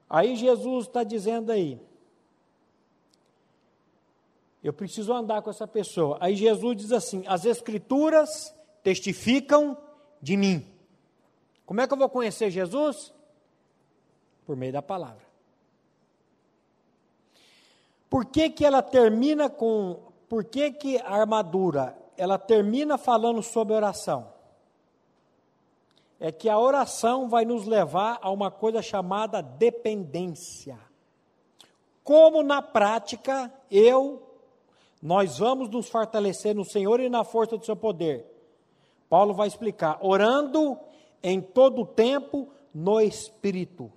Aí Jesus está dizendo aí, eu preciso andar com essa pessoa. Aí Jesus diz assim: as Escrituras testificam de mim. Como é que eu vou conhecer Jesus? Por meio da palavra. Por que, que ela termina com. Por que, que a armadura ela termina falando sobre oração? É que a oração vai nos levar a uma coisa chamada dependência. Como na prática eu nós vamos nos fortalecer no Senhor e na força do seu poder. Paulo vai explicar, orando em todo o tempo no Espírito.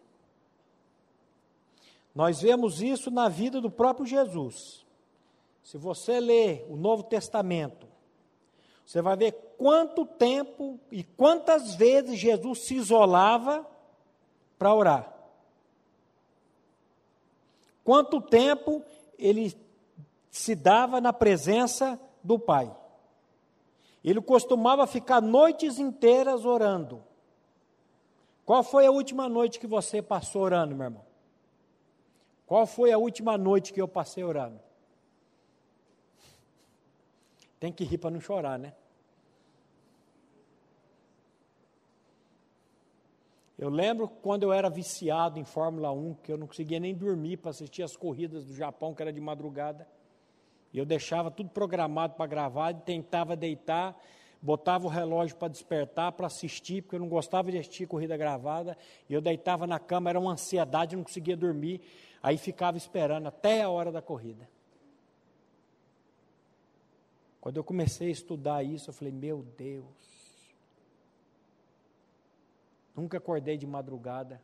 Nós vemos isso na vida do próprio Jesus. Se você ler o Novo Testamento, você vai ver quanto tempo e quantas vezes Jesus se isolava para orar. Quanto tempo ele se dava na presença do Pai. Ele costumava ficar noites inteiras orando. Qual foi a última noite que você passou orando, meu irmão? Qual foi a última noite que eu passei orando? Tem que rir para não chorar, né? Eu lembro quando eu era viciado em Fórmula 1, que eu não conseguia nem dormir para assistir as corridas do Japão, que era de madrugada. E eu deixava tudo programado para gravar, tentava deitar, botava o relógio para despertar, para assistir, porque eu não gostava de assistir corrida gravada. E eu deitava na cama, era uma ansiedade, não conseguia dormir. Aí ficava esperando até a hora da corrida. Quando eu comecei a estudar isso, eu falei: Meu Deus, nunca acordei de madrugada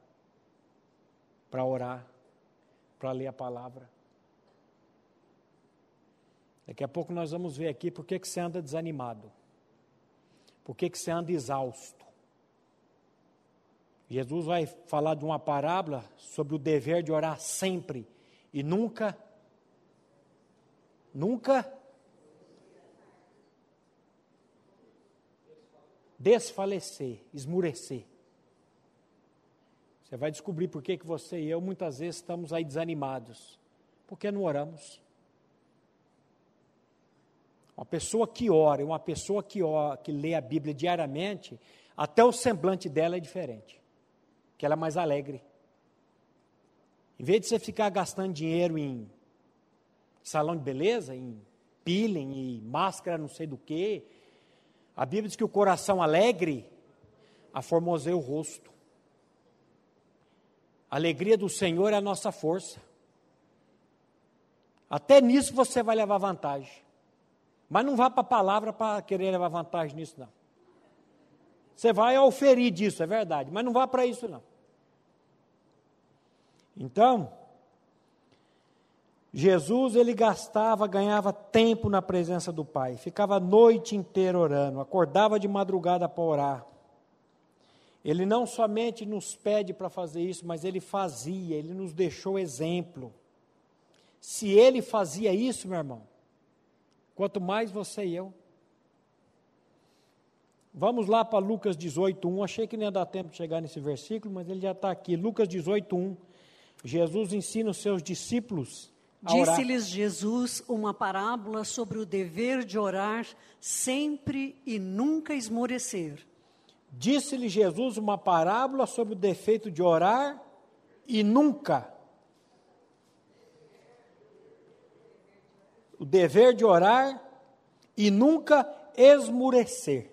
para orar, para ler a palavra. Daqui a pouco nós vamos ver aqui por que, que você anda desanimado. Por que, que você anda exausto. Jesus vai falar de uma parábola sobre o dever de orar sempre e nunca, nunca desfalecer, esmurecer. Você vai descobrir por que, que você e eu muitas vezes estamos aí desanimados. Porque não oramos. Uma pessoa que ora uma pessoa que, ora, que lê a Bíblia diariamente, até o semblante dela é diferente. Que ela é mais alegre. Em vez de você ficar gastando dinheiro em salão de beleza, em peeling e máscara não sei do que, a Bíblia diz que o coração alegre aformoseia o rosto. A alegria do Senhor é a nossa força. Até nisso você vai levar vantagem. Mas não vá para a palavra para querer levar vantagem nisso, não. Você vai oferir disso, é verdade, mas não vá para isso, não. Então, Jesus ele gastava, ganhava tempo na presença do Pai, ficava a noite inteira orando, acordava de madrugada para orar. Ele não somente nos pede para fazer isso, mas ele fazia, ele nos deixou exemplo. Se ele fazia isso, meu irmão, Quanto mais você e eu. Vamos lá para Lucas 18, 1. Achei que não ia dar tempo de chegar nesse versículo, mas ele já está aqui. Lucas 18, 1. Jesus ensina os seus discípulos a orar. Disse-lhes Jesus uma parábola sobre o dever de orar sempre e nunca esmorecer. Disse-lhe Jesus uma parábola sobre o defeito de orar e nunca o dever de orar e nunca esmurecer.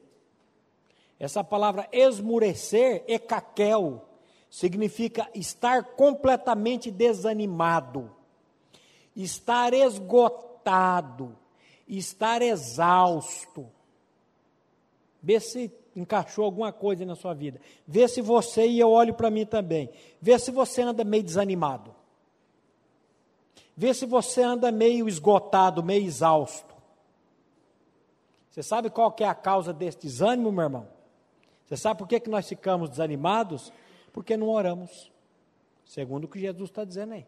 Essa palavra esmurecer, ecaquel, significa estar completamente desanimado, estar esgotado, estar exausto. Vê se encaixou alguma coisa na sua vida. Vê se você, e eu olho para mim também, vê se você anda meio desanimado. Vê se você anda meio esgotado, meio exausto. Você sabe qual que é a causa desse desânimo, meu irmão? Você sabe por que, que nós ficamos desanimados? Porque não oramos. Segundo o que Jesus está dizendo aí.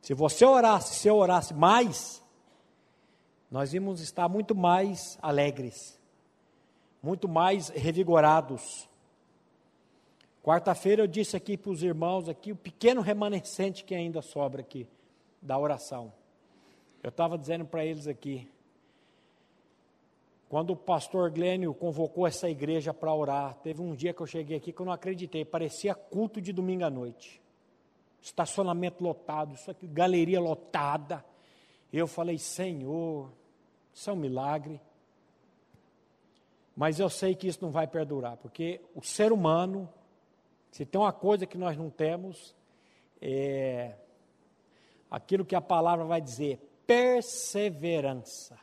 Se você orasse, se eu orasse mais, nós íamos estar muito mais alegres, muito mais revigorados. Quarta-feira eu disse aqui para os irmãos aqui o pequeno remanescente que ainda sobra aqui da oração. Eu estava dizendo para eles aqui, quando o pastor Glênio convocou essa igreja para orar, teve um dia que eu cheguei aqui que eu não acreditei, parecia culto de domingo à noite. Estacionamento lotado, isso aqui, galeria lotada. Eu falei, Senhor, isso é um milagre. Mas eu sei que isso não vai perdurar, porque o ser humano, se tem uma coisa que nós não temos, é aquilo que a palavra vai dizer: perseverança.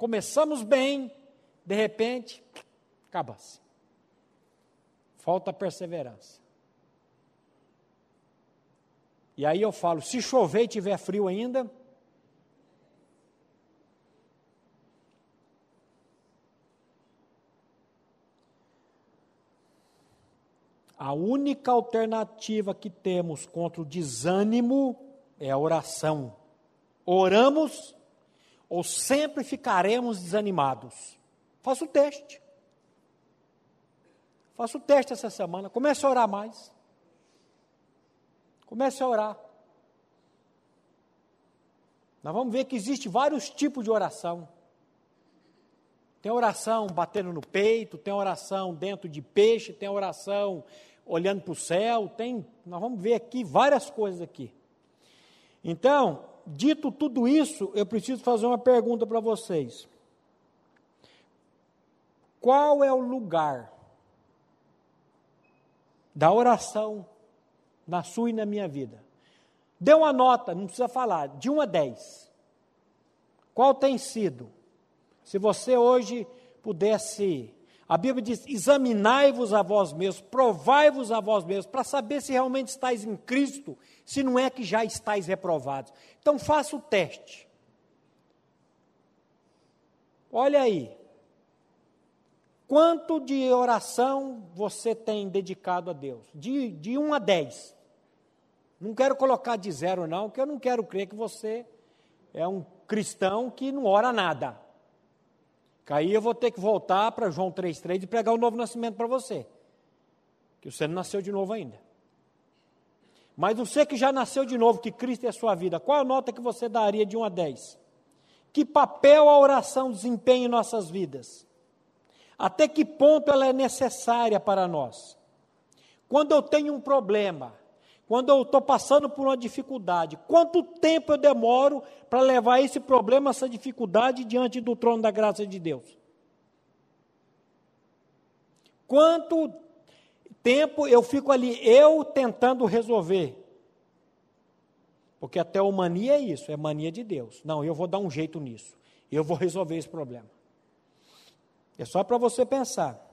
Começamos bem, de repente, acaba-se. Falta perseverança. E aí eu falo: se chover e tiver frio ainda, A única alternativa que temos contra o desânimo é a oração. Oramos ou sempre ficaremos desanimados? Faça o teste. Faça o teste essa semana. Comece a orar mais. Comece a orar. Nós vamos ver que existe vários tipos de oração. Tem oração batendo no peito, tem oração dentro de peixe, tem oração olhando para o céu, tem, nós vamos ver aqui várias coisas aqui. Então, dito tudo isso, eu preciso fazer uma pergunta para vocês. Qual é o lugar da oração na sua e na minha vida? Dê uma nota, não precisa falar, de 1 a 10. Qual tem sido? Se você hoje pudesse a Bíblia diz: examinai-vos a vós mesmos, provai-vos a vós mesmos, para saber se realmente estáis em Cristo, se não é que já estáis reprovados. Então faça o teste. Olha aí. Quanto de oração você tem dedicado a Deus? De, de 1 a 10. Não quero colocar de zero, não, porque eu não quero crer que você é um cristão que não ora nada. Aí eu vou ter que voltar para João 3,3 e pregar o novo nascimento para você. Que você não nasceu de novo ainda. Mas você que já nasceu de novo, que Cristo é a sua vida, qual a nota que você daria de 1 a 10? Que papel a oração desempenha em nossas vidas? Até que ponto ela é necessária para nós? Quando eu tenho um problema, quando eu estou passando por uma dificuldade, quanto tempo eu demoro para levar esse problema, essa dificuldade diante do trono da graça de Deus? Quanto tempo eu fico ali, eu tentando resolver? Porque até a mania é isso, é mania de Deus. Não, eu vou dar um jeito nisso, eu vou resolver esse problema. É só para você pensar.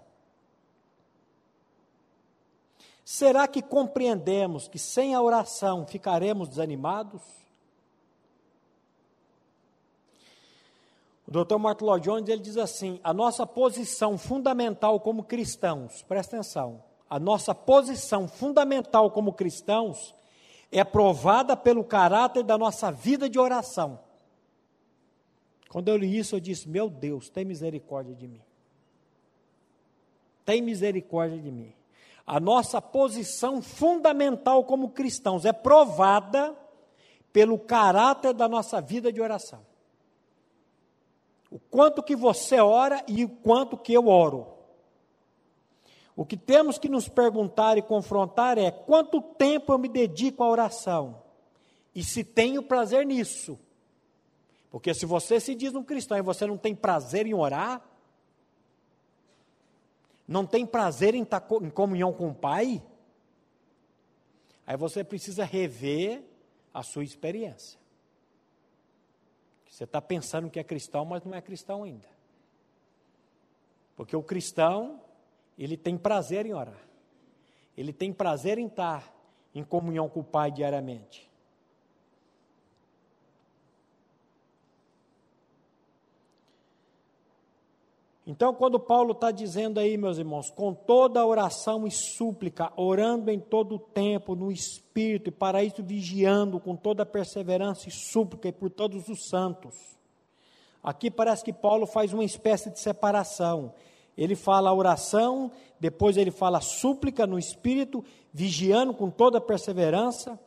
Será que compreendemos que sem a oração ficaremos desanimados? O Dr. Martin Lloyd Jones ele diz assim: a nossa posição fundamental como cristãos, presta atenção, a nossa posição fundamental como cristãos é provada pelo caráter da nossa vida de oração. Quando eu li isso, eu disse: Meu Deus, tem misericórdia de mim. Tem misericórdia de mim a nossa posição fundamental como cristãos é provada pelo caráter da nossa vida de oração. O quanto que você ora e o quanto que eu oro. O que temos que nos perguntar e confrontar é quanto tempo eu me dedico à oração e se tenho prazer nisso. Porque se você se diz um cristão e você não tem prazer em orar, não tem prazer em estar em comunhão com o Pai, aí você precisa rever a sua experiência. Você está pensando que é cristão, mas não é cristão ainda. Porque o cristão, ele tem prazer em orar. Ele tem prazer em estar em comunhão com o Pai diariamente. Então, quando Paulo está dizendo aí, meus irmãos, com toda oração e súplica, orando em todo o tempo, no Espírito, e para isso vigiando com toda perseverança e súplica e por todos os santos. Aqui parece que Paulo faz uma espécie de separação ele fala oração, depois ele fala súplica no espírito, vigiando com toda perseverança.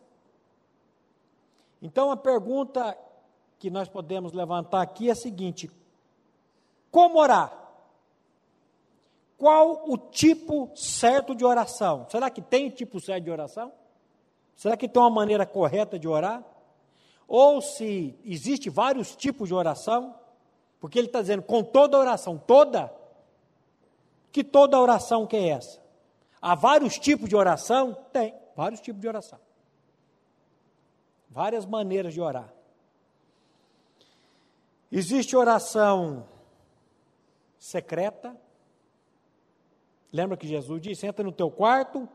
Então a pergunta que nós podemos levantar aqui é a seguinte: como orar? Qual o tipo certo de oração? Será que tem tipo certo de oração? Será que tem uma maneira correta de orar? Ou se existe vários tipos de oração? Porque ele está dizendo com toda oração, toda que toda oração que é essa? Há vários tipos de oração? Tem, vários tipos de oração. Várias maneiras de orar. Existe oração secreta. Lembra que Jesus disse: entra no teu quarto,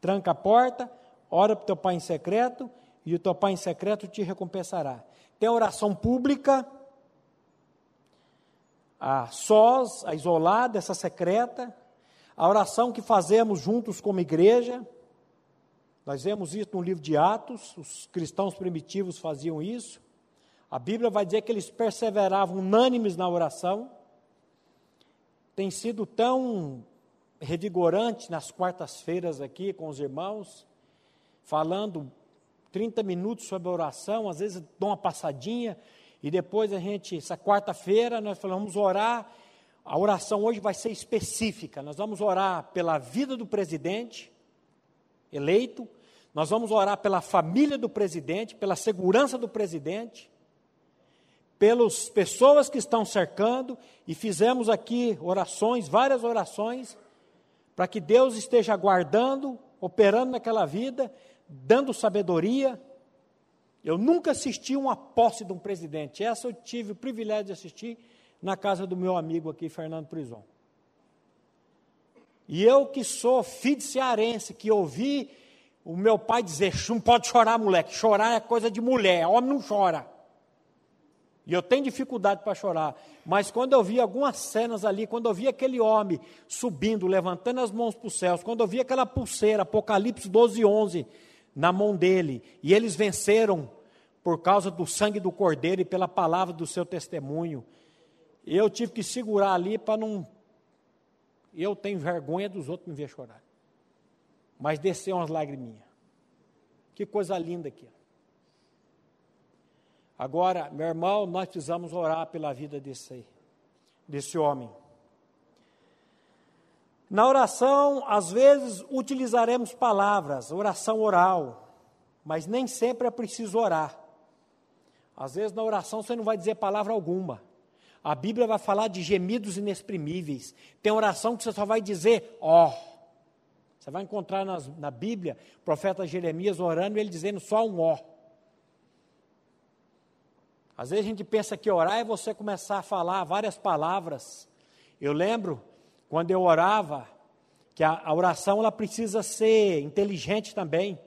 tranca a porta, ora para o teu pai em secreto, e o teu pai em secreto te recompensará. Tem a oração pública, a sós, a isolada, essa secreta, a oração que fazemos juntos como igreja. Nós vemos isso no livro de Atos, os cristãos primitivos faziam isso. A Bíblia vai dizer que eles perseveravam unânimes na oração. Tem sido tão revigorante nas quartas-feiras aqui com os irmãos, falando 30 minutos sobre oração, às vezes dou uma passadinha, e depois a gente, essa quarta-feira, nós falamos orar. A oração hoje vai ser específica. Nós vamos orar pela vida do presidente eleito, nós vamos orar pela família do presidente, pela segurança do presidente, pelas pessoas que estão cercando, e fizemos aqui orações, várias orações, para que Deus esteja guardando, operando naquela vida, dando sabedoria, eu nunca assisti uma posse de um presidente. Essa eu tive o privilégio de assistir na casa do meu amigo aqui, Fernando Prison. E eu que sou filho de cearense, que ouvi o meu pai dizer, não pode chorar, moleque, chorar é coisa de mulher, homem não chora. E eu tenho dificuldade para chorar. Mas quando eu vi algumas cenas ali, quando eu vi aquele homem subindo, levantando as mãos para os céus, quando eu vi aquela pulseira, Apocalipse 12, 11, na mão dele, e eles venceram por causa do sangue do cordeiro e pela palavra do seu testemunho. Eu tive que segurar ali para não. Eu tenho vergonha dos outros me ver chorar. Mas desceu umas lagriminhas. Que coisa linda aqui. Agora, meu irmão, nós precisamos orar pela vida desse, desse homem. Na oração, às vezes utilizaremos palavras, oração oral, mas nem sempre é preciso orar. Às vezes na oração você não vai dizer palavra alguma. A Bíblia vai falar de gemidos inexprimíveis. Tem oração que você só vai dizer ó. Oh. Você vai encontrar nas, na Bíblia o profeta Jeremias orando e ele dizendo só um ó. Oh. Às vezes a gente pensa que orar é você começar a falar várias palavras. Eu lembro quando eu orava, que a, a oração ela precisa ser inteligente também.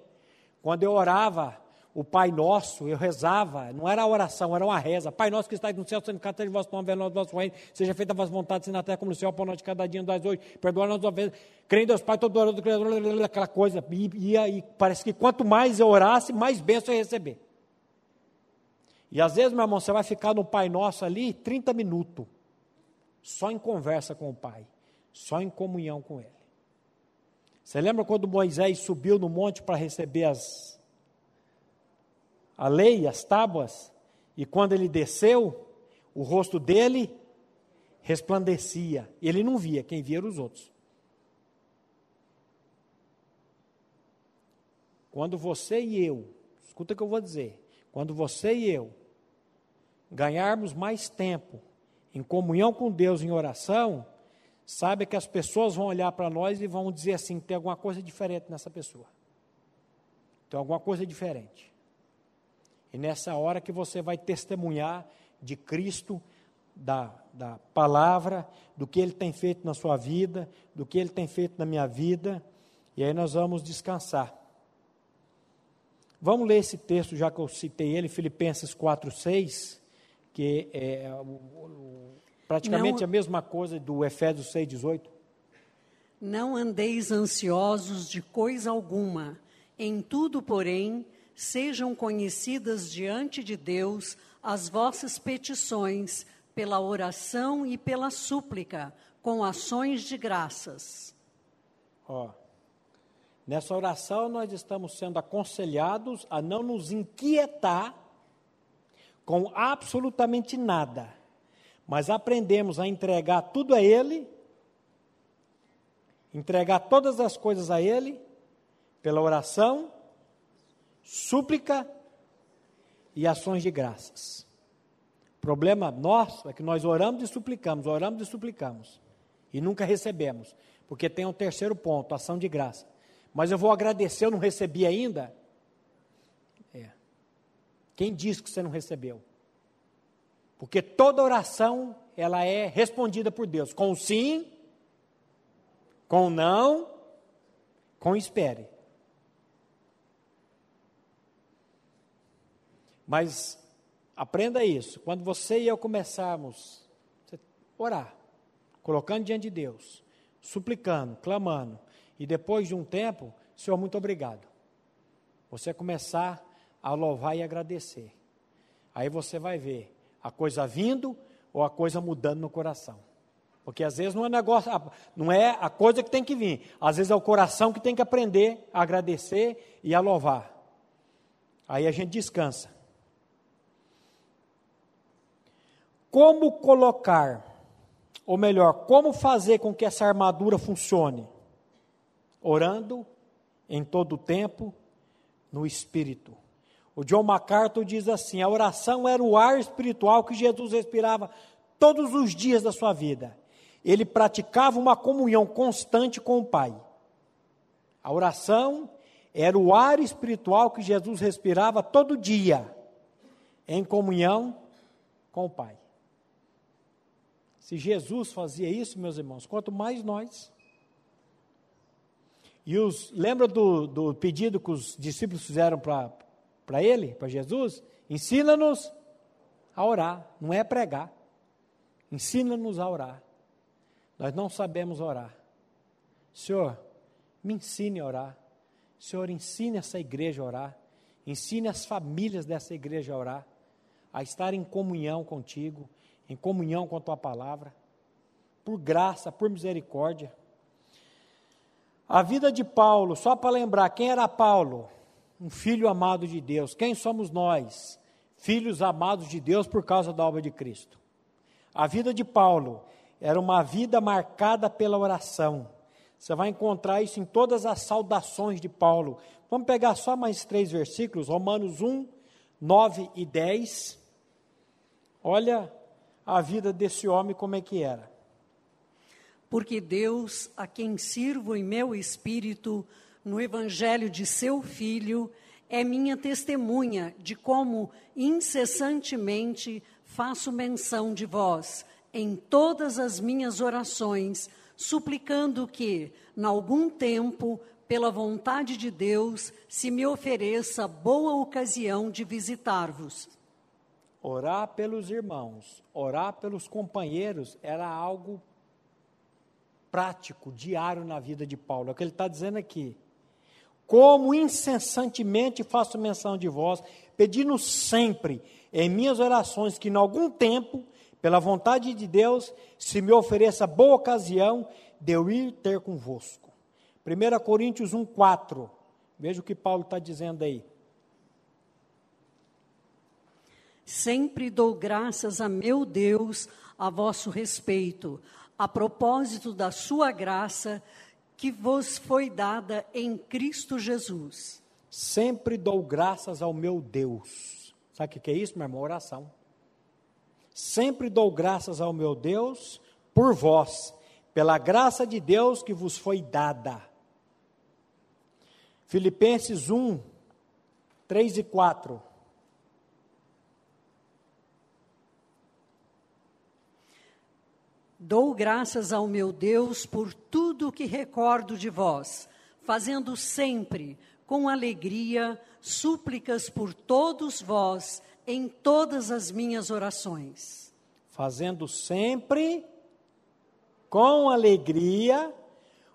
Quando eu orava, o Pai Nosso, eu rezava, não era oração, era uma reza. Pai Nosso que está no céu, sendo cantado de vosso nome, venha vosso reino, seja feita a vossa vontade, assim na terra como no céu, pão de cada dia, das hoje, perdoa nossas vezes, creio em Deus Pai, todo orando, aquela coisa, e, e, e parece que quanto mais eu orasse, mais bênção eu ia receber. E às vezes, meu irmão, você vai ficar no Pai Nosso ali 30 minutos, só em conversa com o Pai só em comunhão com Ele. Você lembra quando Moisés subiu no monte para receber as, a lei, as tábuas? E quando ele desceu, o rosto dele resplandecia. Ele não via, quem via eram os outros. Quando você e eu, escuta o que eu vou dizer, quando você e eu ganharmos mais tempo em comunhão com Deus em oração, saiba que as pessoas vão olhar para nós e vão dizer assim: tem alguma coisa diferente nessa pessoa. Tem alguma coisa diferente. E nessa hora que você vai testemunhar de Cristo, da, da palavra, do que Ele tem feito na sua vida, do que Ele tem feito na minha vida, e aí nós vamos descansar. Vamos ler esse texto, já que eu citei ele, Filipenses 4, 6, que é Praticamente não, a mesma coisa do Efésios 6,18. Não andeis ansiosos de coisa alguma, em tudo, porém, sejam conhecidas diante de Deus as vossas petições, pela oração e pela súplica, com ações de graças. Ó, nessa oração nós estamos sendo aconselhados a não nos inquietar com absolutamente nada, mas aprendemos a entregar tudo a Ele, entregar todas as coisas a Ele, pela oração, súplica e ações de graças. O problema nosso é que nós oramos e suplicamos, oramos e suplicamos, e nunca recebemos, porque tem um terceiro ponto, ação de graça. Mas eu vou agradecer, eu não recebi ainda? Quem disse que você não recebeu? Porque toda oração, ela é respondida por Deus, com sim, com não, com espere. Mas aprenda isso. Quando você e eu começarmos a orar, colocando diante de Deus, suplicando, clamando, e depois de um tempo, Senhor, muito obrigado. Você começar a louvar e agradecer. Aí você vai ver a coisa vindo ou a coisa mudando no coração. Porque às vezes não é negócio, não é a coisa que tem que vir. Às vezes é o coração que tem que aprender a agradecer e a louvar. Aí a gente descansa. como colocar, ou melhor, como fazer com que essa armadura funcione? Orando em todo o tempo no Espírito. O John MacArthur diz assim: a oração era o ar espiritual que Jesus respirava todos os dias da sua vida. Ele praticava uma comunhão constante com o Pai. A oração era o ar espiritual que Jesus respirava todo dia, em comunhão com o Pai. Se Jesus fazia isso, meus irmãos, quanto mais nós. E os, lembra do, do pedido que os discípulos fizeram para ele, para Jesus? Ensina-nos a orar, não é pregar. Ensina-nos a orar. Nós não sabemos orar. Senhor, me ensine a orar. Senhor, ensine essa igreja a orar. Ensine as famílias dessa igreja a orar, a estar em comunhão contigo, em comunhão com a tua palavra, por graça, por misericórdia. A vida de Paulo, só para lembrar, quem era Paulo? Um filho amado de Deus. Quem somos nós? Filhos amados de Deus por causa da obra de Cristo. A vida de Paulo era uma vida marcada pela oração. Você vai encontrar isso em todas as saudações de Paulo. Vamos pegar só mais três versículos, Romanos 1, 9 e 10. Olha a vida desse homem como é que era. Porque Deus, a quem sirvo em meu espírito, no evangelho de seu filho, é minha testemunha de como incessantemente faço menção de vós em todas as minhas orações, suplicando que, em algum tempo, pela vontade de Deus, se me ofereça boa ocasião de visitar-vos Orar pelos irmãos, orar pelos companheiros era algo prático, diário na vida de Paulo. É o que ele está dizendo aqui. Como incessantemente faço menção de vós, pedindo sempre em minhas orações que, em algum tempo, pela vontade de Deus, se me ofereça boa ocasião de eu ir ter convosco. 1 Coríntios 1, 4. Veja o que Paulo está dizendo aí. Sempre dou graças a meu Deus a vosso respeito, a propósito da sua graça que vos foi dada em Cristo Jesus. Sempre dou graças ao meu Deus. Sabe o que é isso, meu irmão? Oração. Sempre dou graças ao meu Deus por vós, pela graça de Deus que vos foi dada. Filipenses 1, 3 e 4. Dou graças ao meu Deus por tudo que recordo de vós, fazendo sempre, com alegria, súplicas por todos vós em todas as minhas orações. Fazendo sempre, com alegria,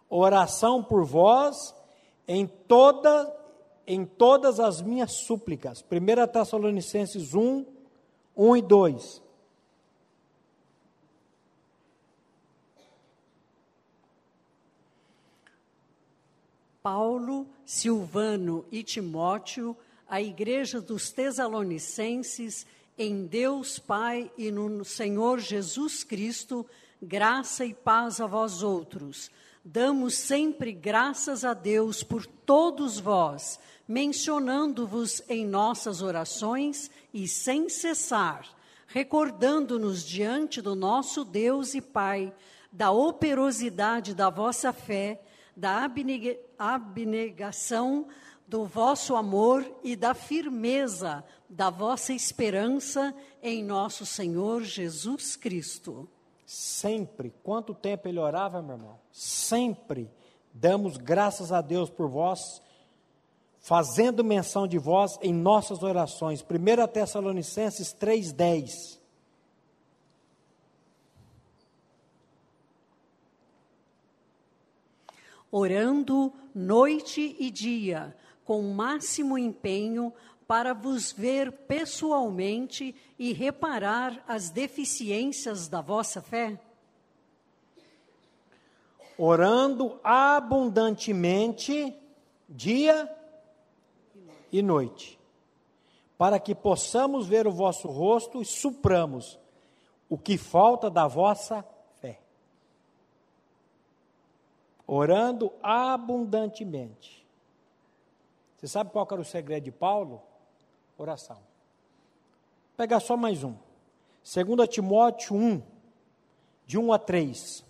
oração por vós em, toda, em todas as minhas súplicas. 1 Tessalonicenses 1, 1 e 2. Paulo, Silvano e Timóteo, a igreja dos Tesalonicenses, em Deus Pai e no Senhor Jesus Cristo, graça e paz a vós outros. Damos sempre graças a Deus por todos vós, mencionando-vos em nossas orações e sem cessar, recordando-nos diante do nosso Deus e Pai da operosidade da vossa fé, da abnegação do vosso amor e da firmeza da vossa esperança em nosso Senhor Jesus Cristo. Sempre, quanto tempo ele orava, meu irmão? Sempre damos graças a Deus por vós, fazendo menção de vós em nossas orações. 1 Tessalonicenses 3,10. Orando noite e dia, com máximo empenho, para vos ver pessoalmente e reparar as deficiências da vossa fé? Orando abundantemente, dia e noite, para que possamos ver o vosso rosto e supramos o que falta da vossa fé. Orando abundantemente. Você sabe qual era o segredo de Paulo? oração. Vou pegar só mais um. 2 Timóteo 1, de 1 a 3.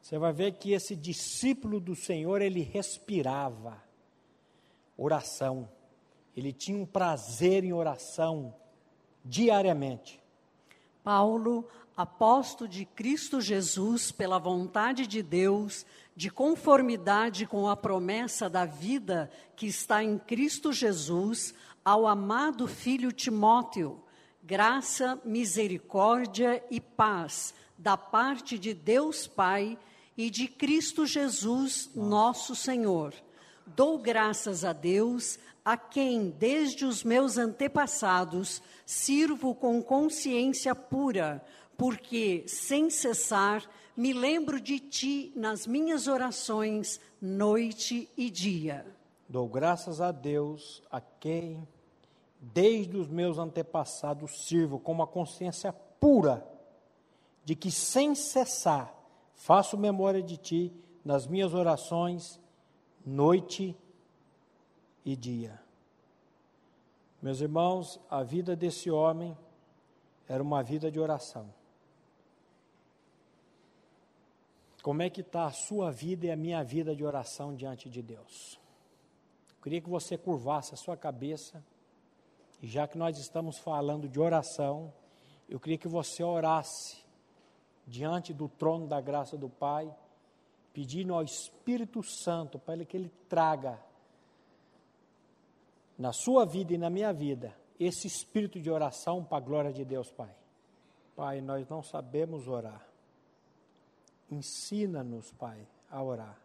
Você vai ver que esse discípulo do Senhor, ele respirava oração. Ele tinha um prazer em oração diariamente. Paulo, apóstolo de Cristo Jesus, pela vontade de Deus, de conformidade com a promessa da vida que está em Cristo Jesus, ao amado filho Timóteo, graça, misericórdia e paz da parte de Deus Pai e de Cristo Jesus, nosso Senhor. Dou graças a Deus, a quem, desde os meus antepassados, sirvo com consciência pura porque, sem cessar, me lembro de ti nas minhas orações, noite e dia. Dou graças a Deus, a quem, desde os meus antepassados, sirvo com uma consciência pura, de que, sem cessar, faço memória de ti nas minhas orações, noite e dia. Meus irmãos, a vida desse homem era uma vida de oração. Como é que está a sua vida e a minha vida de oração diante de Deus? Eu queria que você curvasse a sua cabeça, e já que nós estamos falando de oração, eu queria que você orasse diante do trono da graça do Pai, pedindo ao Espírito Santo para que Ele traga na sua vida e na minha vida esse espírito de oração para a glória de Deus, Pai. Pai, nós não sabemos orar. Ensina-nos, Pai, a orar.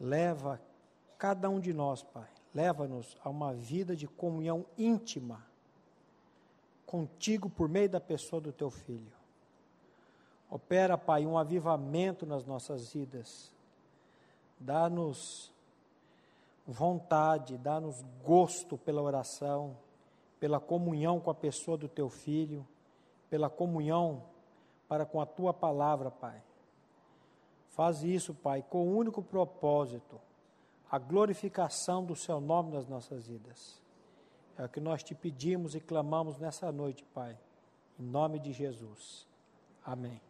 Leva cada um de nós, Pai, leva-nos a uma vida de comunhão íntima contigo por meio da pessoa do teu filho. Opera, Pai, um avivamento nas nossas vidas. Dá-nos vontade, dá-nos gosto pela oração, pela comunhão com a pessoa do teu filho, pela comunhão para com a tua palavra, Pai. Faz isso, Pai, com o único propósito, a glorificação do Seu nome nas nossas vidas. É o que nós te pedimos e clamamos nessa noite, Pai, em nome de Jesus. Amém.